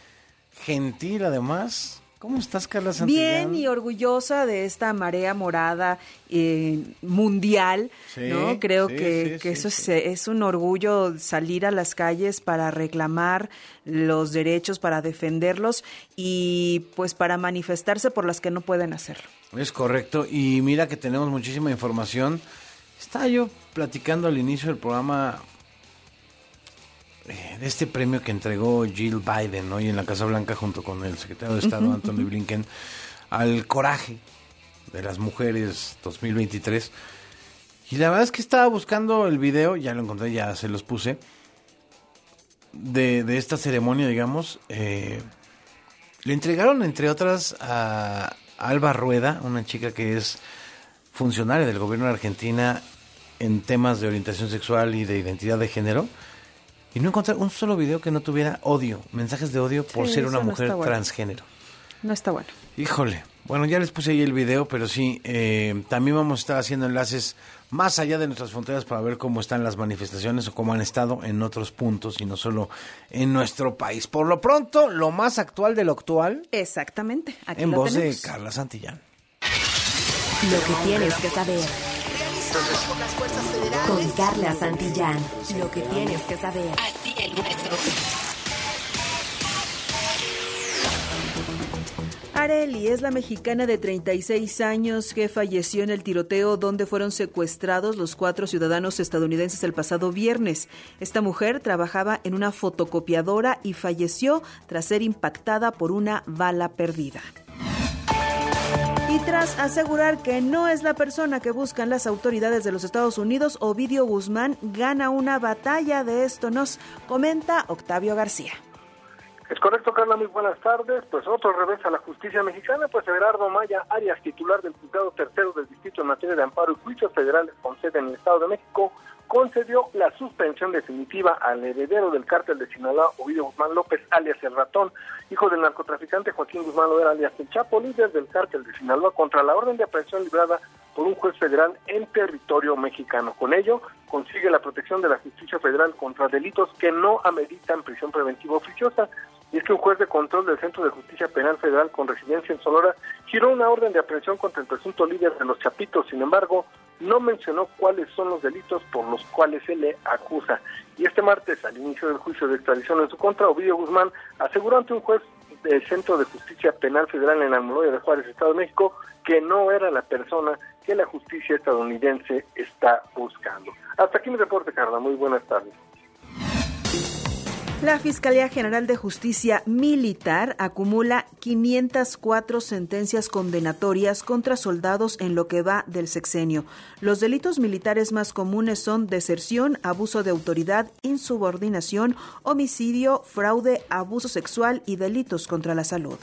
gentil además. ¿Cómo estás, Carla Santillán?
Bien y orgullosa de esta marea morada eh, mundial,
Sí,
¿no? Creo
sí,
que,
sí,
que eso es, es un orgullo salir a las calles para reclamar los derechos, para defenderlos y pues para manifestarse por las que no pueden hacerlo.
Es correcto. Y mira que tenemos muchísima información. Estaba yo platicando al inicio del programa eh, de este premio que entregó Jill Biden hoy en la Casa Blanca junto con el secretario de Estado Anthony. Blinken al coraje de las mujeres 2023. Y la verdad es que estaba buscando el video, ya lo encontré, ya se los puse, de, de esta ceremonia, digamos. eh, le entregaron, entre otras, a Alba Rueda, una chica que es funcionaria del gobierno de Argentina en temas de orientación sexual y de identidad de género. Y no encontré un solo video que no tuviera odio, mensajes de odio por
Sí,
ser una
no
mujer
bueno.
transgénero.
No está bueno.
Híjole, bueno, ya les puse ahí el video, pero sí, eh, también vamos a estar haciendo enlaces más allá de nuestras fronteras para ver cómo están las manifestaciones o cómo han estado en otros puntos y no solo en nuestro país. Por lo pronto, lo más actual de lo actual.
Exactamente. Aquí
en
lo
voz
tenemos.
de Carla Santillán.
Lo que tienes que saber. Con Carla Santillán. Lo que tienes que saber. Así el
Areli es la mexicana de 36 años que falleció en el tiroteo donde fueron secuestrados los cuatro ciudadanos estadounidenses el pasado viernes. Esta mujer trabajaba en una fotocopiadora y falleció tras ser impactada por una bala perdida. Y tras asegurar que no es la persona que buscan las autoridades de los Estados Unidos, Ovidio Guzmán gana una batalla. De esto nos comenta Octavio García.
Es correcto, Carla, muy buenas tardes. Pues otro revés a la justicia mexicana, pues Everardo Maya Arias, titular del juzgado tercero del Distrito en materia de amparo y juicios federales con sede en el Estado de México, concedió la suspensión definitiva al heredero del cártel de Sinaloa, Ovidio Guzmán López, alias El Ratón, hijo del narcotraficante Joaquín Guzmán Loera, alias El Chapo, líder del cártel de Sinaloa, contra la orden de aprehensión librada por un juez federal en territorio mexicano. Con ello, consigue la protección de la justicia federal contra delitos que no ameritan prisión preventiva oficiosa Y es que un juez de control del Centro de Justicia Penal Federal con residencia en Sonora giró una orden de aprehensión contra el presunto líder de los Chapitos. Sin embargo, no mencionó cuáles son los delitos por los cuales se le acusa. Y este martes, al inicio del juicio de extradición en su contra, Ovidio Guzmán aseguró ante un juez del Centro de Justicia Penal Federal en Almoloya de Juárez, Estado de México, que no era la persona que la justicia estadounidense está buscando. Hasta aquí mi reporte, Carla. Muy buenas tardes.
La Fiscalía General de Justicia Militar acumula 504 sentencias condenatorias contra soldados en lo que va del sexenio. Los delitos militares más comunes son deserción, abuso de autoridad, insubordinación, homicidio, fraude, abuso sexual y delitos contra la salud.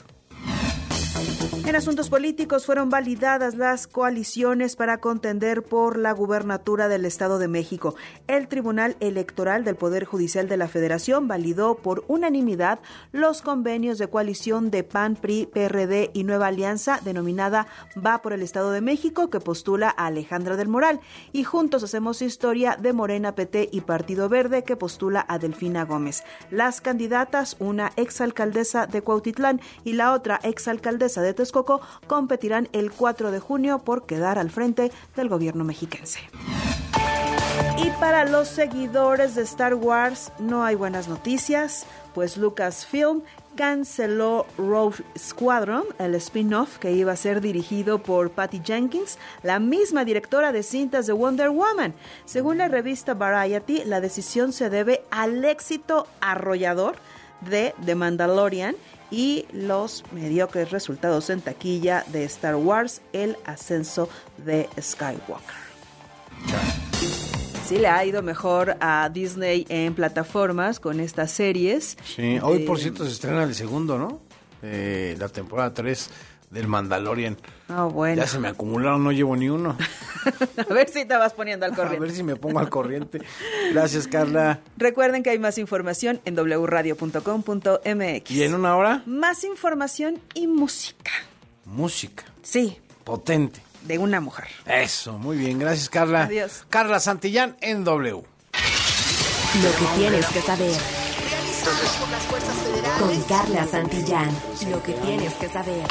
En asuntos políticos fueron validadas las coaliciones para contender por la gubernatura del Estado de México. El Tribunal Electoral del Poder Judicial de la Federación validó por unanimidad los convenios de coalición de PAN, PRI, PRD y Nueva Alianza denominada Va por el Estado de México que postula a Alejandra del Moral y Juntos Hacemos Historia de Morena PT y Partido Verde que postula a Delfina Gómez. Las candidatas, una exalcaldesa de Cuautitlán y la otra exalcaldesa de Texcoco, competirán el 4 de junio por quedar al frente del gobierno mexiquense. Y para los seguidores de Star Wars no hay buenas noticias, pues Lucasfilm canceló Rogue Squadron, el spin-off que iba a ser dirigido por Patty Jenkins, la misma directora de cintas de Wonder Woman. Según la revista Variety, la decisión se debe al éxito arrollador de The Mandalorian y los mediocres resultados en taquilla de Star Wars, el ascenso de Skywalker. Sí, le ha ido mejor a Disney en plataformas con estas series.
Sí, hoy por cierto se estrena el segundo, ¿no? Eh, la temporada 3 del Mandalorian.
Ah, bueno.
Ya se me acumularon, no llevo ni uno.
a ver si te vas poniendo al corriente.
A ver si me pongo al corriente. Gracias, Carla.
Recuerden que hay más información en wradio.com.mx.
¿Y en una hora?
Más información y música.
Música.
Sí.
Potente.
De una mujer.
Eso, muy bien. Gracias, Carla.
Adiós.
Carla Santillán en W. Lo
que tienes que saber. Con Carla Santillán. Lo que tienes que saber.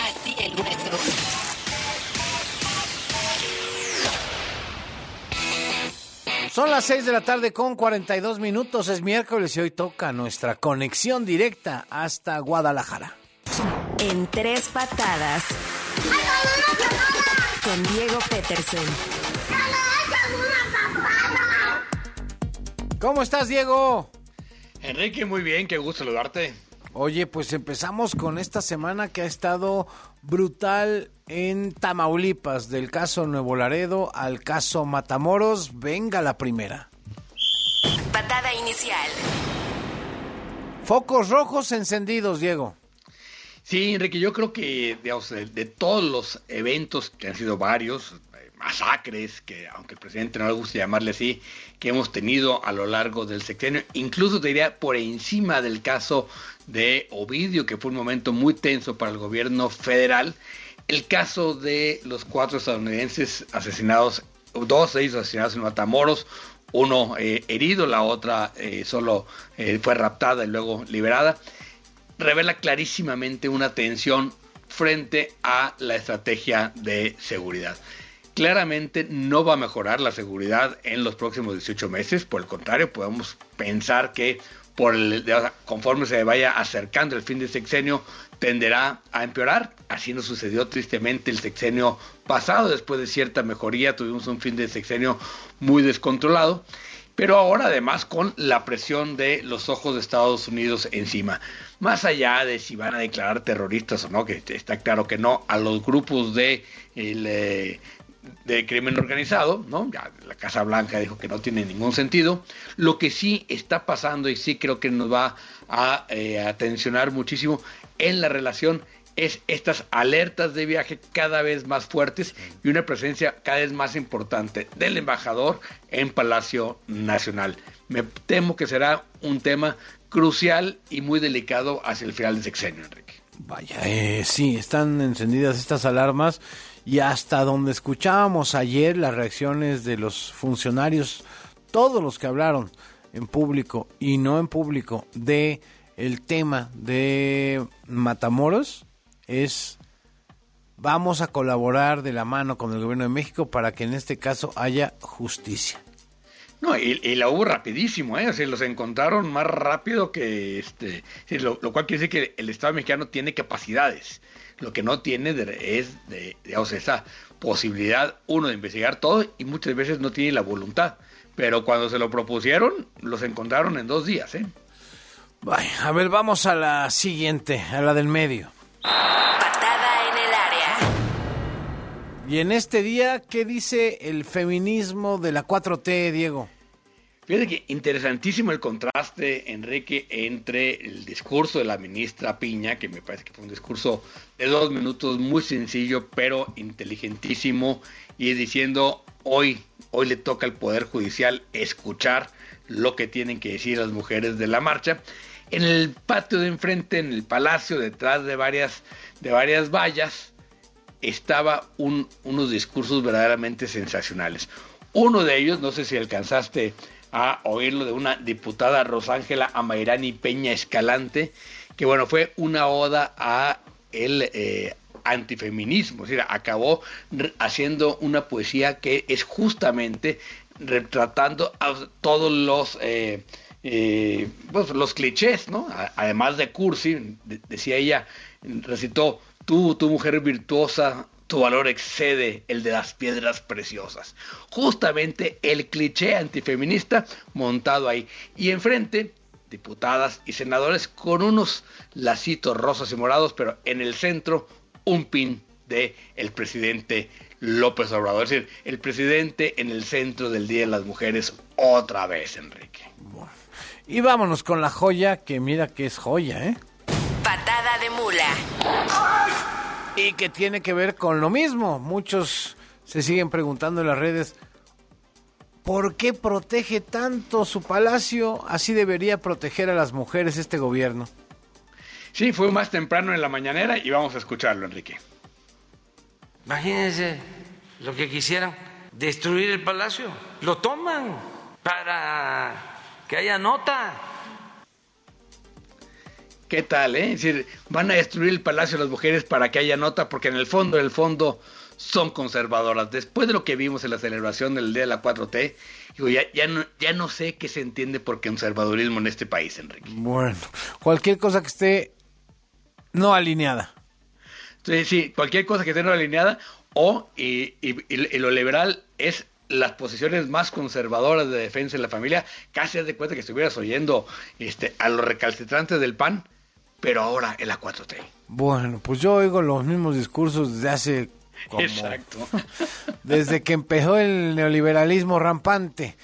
Son las 6 de la tarde con 42 minutos. Es miércoles y hoy toca nuestra conexión directa hasta Guadalajara.
En tres patadas. Con Diego Peterson.
¿Cómo estás, Diego?
Enrique, muy bien, qué gusto saludarte.
Oye, pues empezamos con esta semana que ha estado brutal en Tamaulipas, del caso Nuevo Laredo al caso Matamoros. Venga la primera.
Patada inicial.
Focos rojos encendidos, Diego.
Sí, Enrique, yo creo que de todos los eventos, que han sido varios, masacres, que aunque el presidente no le guste llamarle así, que hemos tenido a lo largo del sexenio, incluso te diría por encima del caso de Ovidio, que fue un momento muy tenso para el gobierno federal, el caso de los cuatro estadounidenses asesinados, dos de ellos asesinados en Matamoros, uno eh, herido, la otra eh, solo eh, fue raptada y luego liberada, revela clarísimamente una tensión frente a la estrategia de seguridad. Claramente no va a mejorar la seguridad en los próximos 18 meses, por el contrario, podemos pensar que por el, conforme se vaya acercando el fin del sexenio, tenderá a empeorar. Así nos sucedió tristemente el sexenio pasado, después de cierta mejoría tuvimos un fin de sexenio muy descontrolado, pero ahora además con la presión de los ojos de Estados Unidos encima. Más allá de si van a declarar terroristas o no, que está claro que no, a los grupos de eh, de crimen organizado, ¿no? Ya la Casa Blanca dijo que no tiene ningún sentido. Lo que sí está pasando y sí creo que nos va a, eh, atencionar muchísimo en la relación es estas alertas de viaje cada vez más fuertes y una presencia cada vez más importante del embajador en Palacio Nacional. Me temo que será un tema crucial y muy delicado hacia el final del sexenio, Enrique.
Vaya, eh, sí, están encendidas estas alarmas y hasta donde escuchábamos ayer las reacciones de los funcionarios, todos los que hablaron en público y no en público de el tema de Matamoros es vamos a colaborar de la mano con el gobierno de México para que en este caso haya justicia.
No, y, la hubo rapidísimo, ¿eh? O sea, los encontraron más rápido que este. lo, cual quiere decir que el Estado mexicano tiene capacidades. Lo que no tiene es de, digamos, esa posibilidad, uno, de investigar todo y muchas veces no tiene la voluntad. Pero cuando se lo propusieron, los encontraron en dos días, ¿eh?
a ver, vamos a la siguiente, a la del medio.
Patada en el área.
Y en este día, ¿qué dice el feminismo de la 4T, Diego?
Fíjate que interesantísimo el contraste, Enrique, entre el discurso de la ministra Piña, que me parece que fue un discurso de dos minutos muy sencillo, pero inteligentísimo, y diciendo, hoy, hoy le toca al Poder Judicial escuchar lo que tienen que decir las mujeres de la marcha. En el patio de enfrente, en el palacio, detrás de varias, de varias vallas, estaba un, unos discursos verdaderamente sensacionales. Uno de ellos, no sé si alcanzaste a oírlo, de una diputada Rosángela Amairani Peña Escalante, que bueno, fue una oda a el eh, antifeminismo, es acabó haciendo una poesía que es justamente retratando a todos los eh, eh, pues, los clichés, ¿no? Además de cursi, decía ella, recitó, tú, tu mujer virtuosa, tu valor excede el de las piedras preciosas. Justamente el cliché antifeminista montado ahí. Y enfrente, diputadas y senadores con unos lacitos rosas y morados, pero en el centro un pin de el presidente López Obrador. Es decir, el presidente en el centro del Día de las Mujeres otra vez, Enrique.
Y vámonos con la joya, que mira que es joya, ¿eh?
Patada de mula.
Y que tiene que ver con lo mismo. Muchos se siguen preguntando en las redes, ¿por qué protege tanto su palacio? Así debería proteger a las mujeres este gobierno.
Sí, fue más temprano en la mañanera y vamos a escucharlo, Enrique.
Imagínense lo que quisieran, destruir el palacio. Lo toman para que haya nota.
¿Qué tal, eh? Es decir, van a destruir el palacio de las mujeres para que haya nota, porque en el fondo, en el fondo, son conservadoras. Después de lo que vimos en la celebración del Día de la 4T, digo, ya, ya, no, ya no sé qué se entiende por conservadurismo en este país, Enrique.
Bueno, cualquier cosa que esté no alineada.
Sí, sí, cualquier cosa que esté no alineada o y, lo liberal es las posiciones más conservadoras de defensa de la familia, casi haz de cuenta que estuvieras oyendo este, a los recalcitrantes del PAN, pero ahora en la 4T.
Bueno, pues yo oigo los mismos discursos desde hace como,
Exacto.
desde que empezó el neoliberalismo rampante.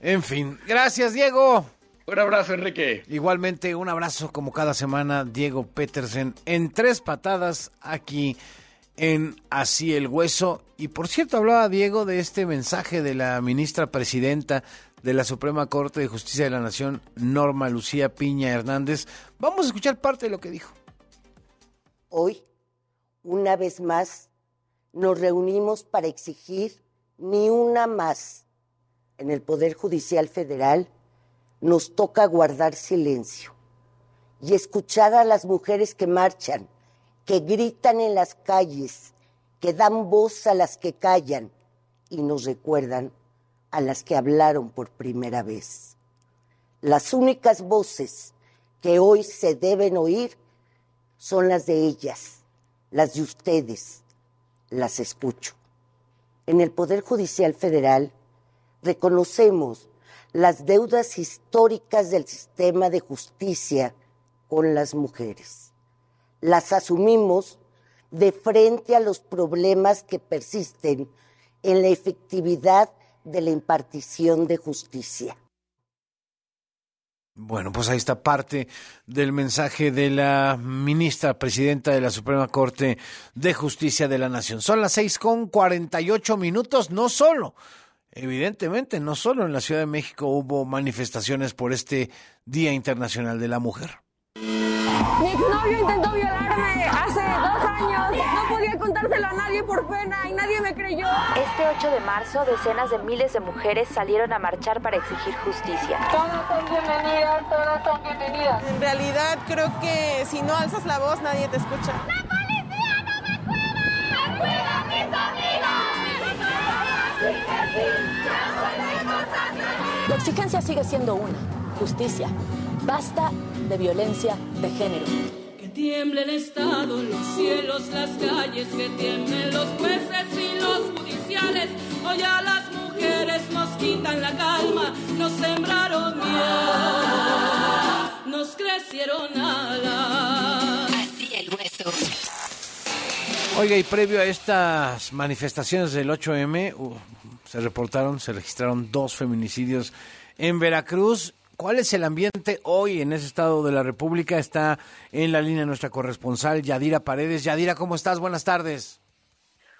En fin, gracias Diego.
Un abrazo, Enrique.
Igualmente, un abrazo como cada semana, Diego Petersen, en tres patadas aquí en Así el Hueso. Y por cierto, hablaba Diego de este mensaje de la ministra presidenta de la Suprema Corte de Justicia de la Nación, Norma Lucía Piña Hernández. Vamos a escuchar parte de lo que dijo.
Hoy, una vez más, nos reunimos para exigir ni una más en el Poder Judicial Federal nos toca guardar silencio y escuchar a las mujeres que marchan, que gritan en las calles, que dan voz a las que callan y nos recuerdan a las que hablaron por primera vez. Las únicas voces que hoy se deben oír son las de ellas, las de ustedes. Las escucho. En el Poder Judicial Federal reconocemos las deudas históricas del sistema de justicia con las mujeres. Las asumimos de frente a los problemas que persisten en la efectividad de la impartición de justicia.
Bueno, pues ahí está parte del mensaje de la ministra presidenta de la Suprema Corte de Justicia de la Nación. Son las seis con cuarenta y ocho minutos, no solo Evidentemente, no solo en la Ciudad de México hubo manifestaciones por este Día Internacional de la Mujer.
Mi exnovio intentó violarme hace dos años. No podía contárselo a nadie por pena y nadie me creyó.
Este 8 de marzo, decenas de miles de mujeres salieron a marchar para exigir justicia.
Todas son bienvenidas, todas son bienvenidas.
En realidad creo que si no alzas la voz nadie te escucha.
¡La policía no me cuida! ¡Me cuida mis amigas!
La exigencia sigue siendo una, justicia. Basta de violencia de género.
Que tiemble el Estado, los cielos, las calles, que tiemblen los jueces y los judiciales. Hoy a las mujeres nos quitan la calma, nos sembraron miedo, nos crecieron alas.
Así el hueso.
Oiga, y previo a estas manifestaciones del 8M, uh, se reportaron, se registraron dos feminicidios en Veracruz ¿Cuál es el ambiente hoy en ese estado de la República? Está en la línea nuestra corresponsal Yadira Paredes. Yadira, ¿cómo estás? Buenas tardes.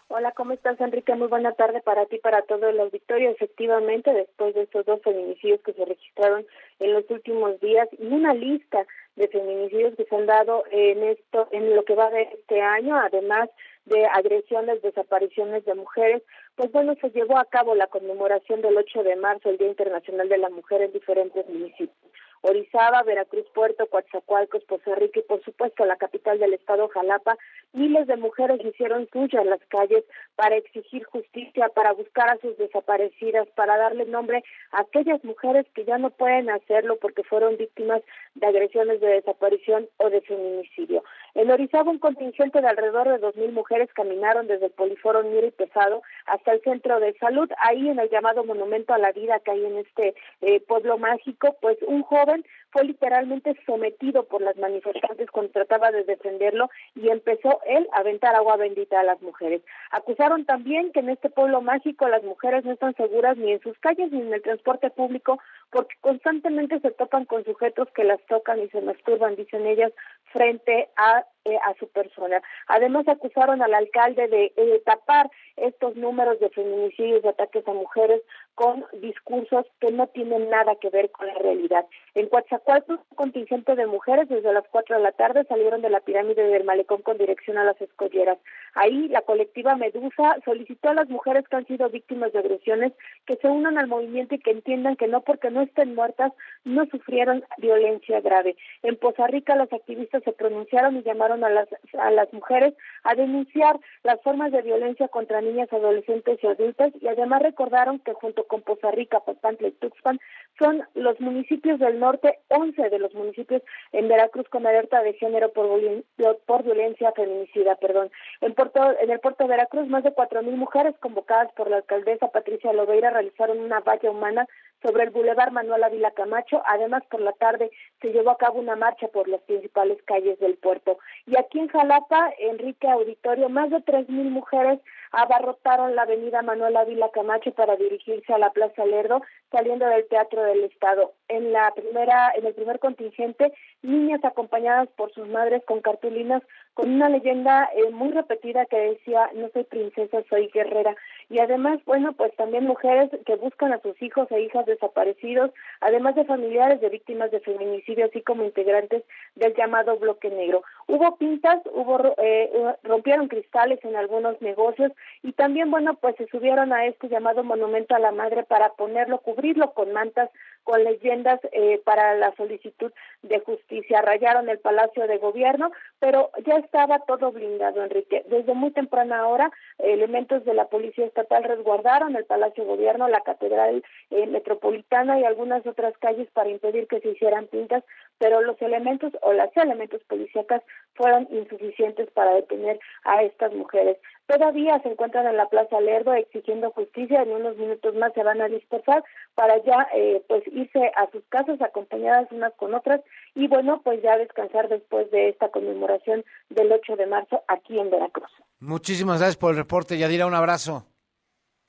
Hola, ¿cómo estás, Enrique? Muy buena tarde para ti, para todo el auditorio. Efectivamente, después de estos dos feminicidios que se registraron en los últimos días y una lista de feminicidios que se han dado en esto, en lo que va de este año, además de agresiones, desapariciones de mujeres, pues bueno, se llevó a cabo la conmemoración del 8 de marzo, el Día Internacional de la Mujer en diferentes municipios. Orizaba, Veracruz, Puerto, Coatzacoalcos, Poza Rica y por supuesto la capital del estado, Jalapa, miles de mujeres hicieron suyas las calles para exigir justicia, para buscar a sus desaparecidas, para darle nombre a aquellas mujeres que ya no pueden hacerlo porque fueron víctimas de agresiones de desaparición o de feminicidio. En Orizaba un contingente de alrededor de dos mil mujeres caminaron desde el Poliforo Mira y Pesado hasta el centro de salud, ahí en el llamado Monumento a la Vida que hay en este eh, pueblo mágico, pues un joven fue literalmente sometido por las manifestantes cuando trataba de defenderlo y empezó él a aventar agua bendita a las mujeres. Acusaron también que en este pueblo mágico las mujeres no están seguras ni en sus calles ni en el transporte público porque constantemente se topan con sujetos que las tocan y se masturban, dicen ellas, frente a eh, a su persona. Además acusaron al alcalde de eh, tapar estos números de feminicidios, de ataques a mujeres con discursos que no tienen nada que ver con la realidad. En Coatzacoalcos, un contingente de mujeres desde las 4 de la tarde salieron de la pirámide del malecón con dirección a las escolleras. Ahí la colectiva Medusa solicitó a las mujeres que han sido víctimas de agresiones que se unan al movimiento y que entiendan que no porque no estén muertas no sufrieron violencia grave. En Poza Rica los activistas se pronunciaron y llamaron a las, a las mujeres a denunciar las formas de violencia contra niñas, adolescentes y adultas y además recordaron que junto con Poza Rica, Papantla y Tuxpan son los municipios del norte, 11 de los municipios en Veracruz con alerta de género por, violencia feminicida, perdón. En, Puerto, en el puerto de Veracruz, más de 4.000 mujeres convocadas por la alcaldesa Patricia Loveira realizaron una valla humana sobre el Boulevard Manuel Ávila Camacho. Además, por la tarde se llevó a cabo una marcha por las principales calles del puerto. Y aquí en Jalapa, Enrique Auditorio, más de 3.000 mujeres abarrotaron la avenida Manuel Ávila Camacho para dirigirse a la Plaza Lerdo, saliendo del Teatro del Estado. En la primera, en el primer contingente, niñas acompañadas por sus madres con cartulinas con una leyenda eh, muy repetida que decía no soy princesa, soy guerrera. Y además, bueno, pues también mujeres que buscan a sus hijos e hijas desaparecidos, además de familiares de víctimas de feminicidio, así como integrantes del llamado bloque negro. Hubo pintas, hubo eh, rompieron cristales en algunos negocios y también, bueno, pues se subieron a este llamado monumento a la madre para ponerlo, cubrirlo con mantas, con leyendas eh, para la solicitud de justicia. Rayaron el Palacio de Gobierno, pero ya estaba todo blindado, Enrique. Desde muy temprana hora, elementos de la Policía Estatal resguardaron el Palacio de Gobierno, la Catedral eh, Metropolitana y algunas otras calles para impedir que se hicieran pintas, pero los elementos o las elementos policíacas fueron insuficientes para detener a estas mujeres. Todavía se encuentran en la Plaza Lerdo exigiendo justicia. En unos minutos más se van a dispersar para ya eh, pues irse a sus casas acompañadas unas con otras y bueno pues ya descansar después de esta conmemoración del 8 de marzo aquí en Veracruz.
Muchísimas gracias por el reporte, Yadira. Un abrazo.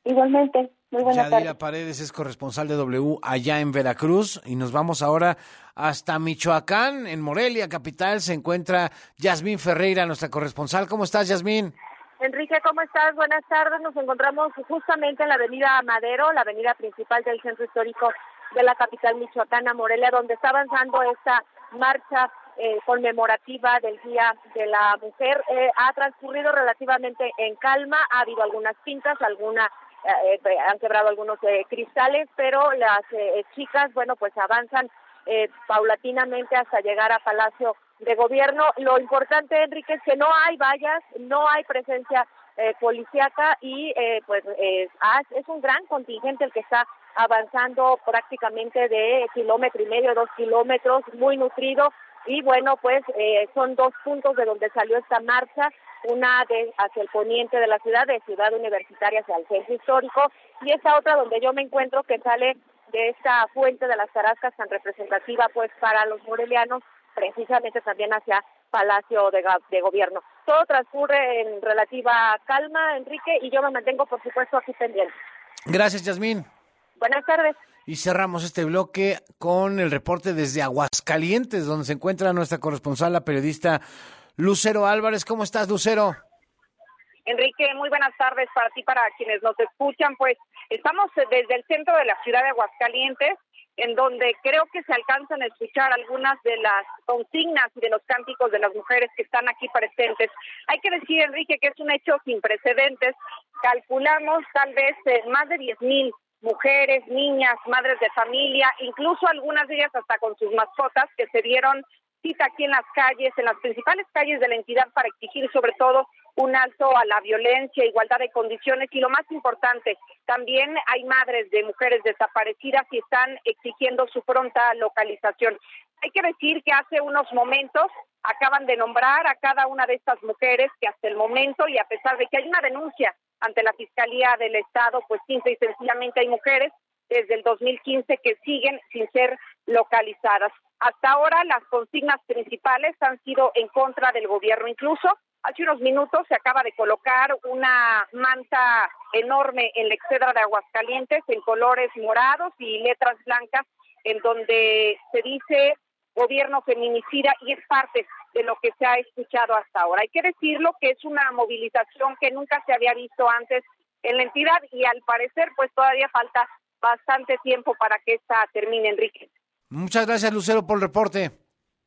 Igualmente. Muy buenas
Yadira Paredes es corresponsal de W allá en Veracruz y nos vamos ahora hasta Michoacán, en Morelia, capital, se encuentra Yasmín Ferreira, nuestra corresponsal. ¿Cómo estás, Yasmín?
Enrique, ¿cómo estás? Buenas tardes. Nos encontramos justamente en la avenida Madero, la avenida principal del centro histórico de la capital michoacana, Morelia, donde está avanzando esta marcha
eh, conmemorativa del Día de la Mujer eh, ha transcurrido relativamente en calma. Ha habido algunas pintas, alguna eh, han quebrado algunos cristales, pero las chicas, bueno, pues avanzan paulatinamente hasta llegar a Palacio de Gobierno. Lo importante, Enrique, es que no hay vallas, no hay presencia eh, policíaca y pues es un gran contingente el que está avanzando prácticamente de kilómetro y medio, dos kilómetros, muy nutrido y bueno, pues eh, son dos puntos de donde salió esta marcha, una de hacia el poniente de la ciudad, de Ciudad Universitaria hacia el centro histórico, y esta otra donde yo me encuentro que sale de esta fuente de las Tarascas tan representativa pues para los morelianos, precisamente también hacia Palacio de, de Gobierno. Todo transcurre en relativa calma, Enrique, y yo me mantengo, por supuesto, aquí pendiente.
Gracias, Yasmín.
Buenas tardes.
Y cerramos este bloque con el reporte desde Aguascalientes, donde se encuentra nuestra corresponsal, la periodista Lucero Álvarez. ¿Cómo estás, Lucero?
Enrique, muy buenas tardes para ti, para quienes nos escuchan. Pues estamos desde el centro de la ciudad de Aguascalientes, en donde creo que se alcanzan a escuchar algunas de las consignas y de los cánticos de las mujeres que están aquí presentes. Hay que decir, Enrique, que es un hecho sin precedentes. Calculamos tal vez eh, más de 10 mil mujeres, niñas, madres de familia, incluso algunas de ellas hasta con sus mascotas que se dieron cita aquí en las calles, en las principales calles de la entidad para exigir sobre todo un alto a la violencia, igualdad de condiciones y lo más importante, también hay madres de mujeres desaparecidas y están exigiendo su pronta localización. Hay que decir que hace unos momentos acaban de nombrar a cada una de estas mujeres que hasta el momento y a pesar de que hay una denuncia ante la Fiscalía del Estado, pues simple y sencillamente hay mujeres desde el 2015 que siguen sin ser localizadas. Hasta ahora las consignas principales han sido en contra del gobierno. Incluso hace unos minutos se acaba de colocar una manta enorme en la excedra de Aguascalientes en colores morados y letras blancas en donde se dice gobierno feminicida y es parte de lo que se ha escuchado hasta ahora. Hay que decirlo que es una movilización que nunca se había visto antes en la entidad y al parecer pues todavía falta bastante tiempo para que esta termine, Enrique.
Muchas gracias, Lucero, por el reporte.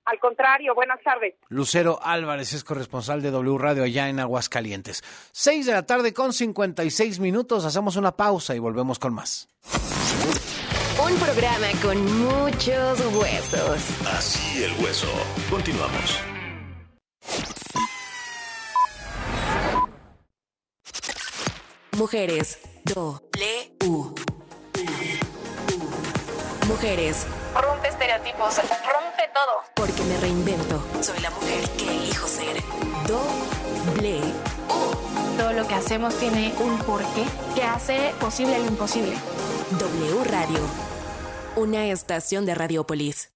Al contrario, buenas tardes.
Lucero Álvarez es corresponsal de W Radio allá en Aguascalientes. Seis de la tarde con 56 minutos. Hacemos una pausa y volvemos con más.
Un programa con muchos huesos.
Así el hueso. Continuamos.
Mujeres. W. Mujeres.
Rompe estereotipos. Rompe todo.
Porque me reinvento. Soy la mujer que elijo ser. Doble.
Todo lo que hacemos tiene un porqué que hace posible lo imposible.
W Radio una estación de Radiopolis.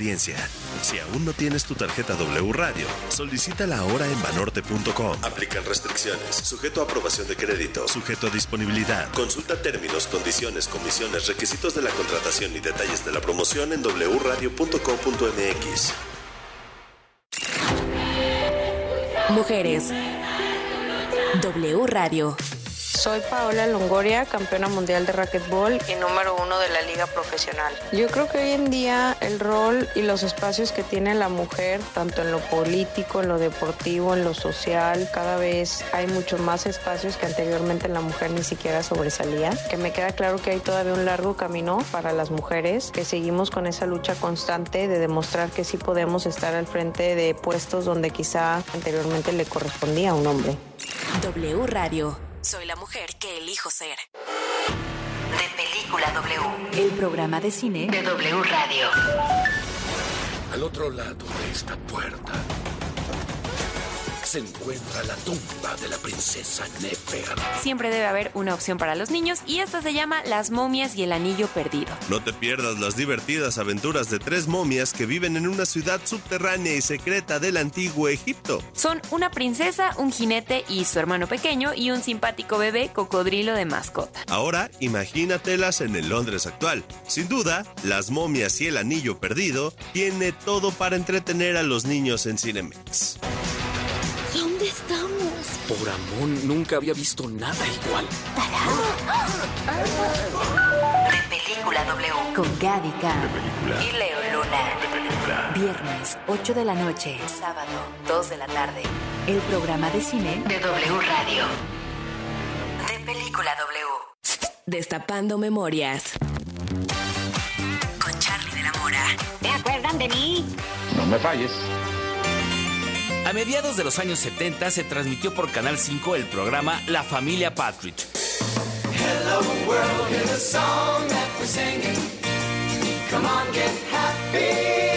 si aún no tienes tu tarjeta W Radio, solicítala ahora en banorte.com. Aplican restricciones, sujeto a aprobación de crédito, sujeto a disponibilidad. Consulta términos, condiciones, comisiones, requisitos de la contratación y detalles de la promoción en wradio.com.mx.
Mujeres. W Radio.
Soy Paola Longoria, campeona mundial de racquetball y número uno de la liga profesional. Yo creo que hoy en día el rol y los espacios que tiene la mujer, tanto en lo político, en lo deportivo, en lo social, cada vez hay mucho más espacios que anteriormente la mujer ni siquiera sobresalía. Que me queda claro que hay todavía un largo camino para las mujeres, que seguimos con esa lucha constante de demostrar que sí podemos estar al frente de puestos donde quizá anteriormente le correspondía a un hombre.
W Radio soy la mujer que elijo ser. De Película W. El programa de cine de W Radio.
Al otro lado de esta puerta
se encuentra la tumba de la princesa Nefer.
Siempre debe haber una opción para los niños y esta se llama Las momias y el anillo perdido.
No te pierdas las divertidas aventuras de tres momias que viven en una ciudad subterránea y secreta del antiguo Egipto.
Son una princesa, un jinete y su hermano pequeño y un simpático bebé cocodrilo de mascota.
Ahora imagínatelas en el Londres actual. Sin duda, Las momias y el anillo perdido tiene todo para entretener a los niños en Cinemex.
Por amor, nunca había visto nada igual.
De Película W. Con Gaby Khan y Leo Luna. Viernes, 8 de la noche. Sábado, 2 de la tarde. El programa de cine de W Radio. De Película W. Destapando memorias. Con Charlie de la Mora.
¿Te acuerdan de mí?
No me falles.
A mediados de los años 70 se transmitió por Canal 5 el programa La Familia
happy.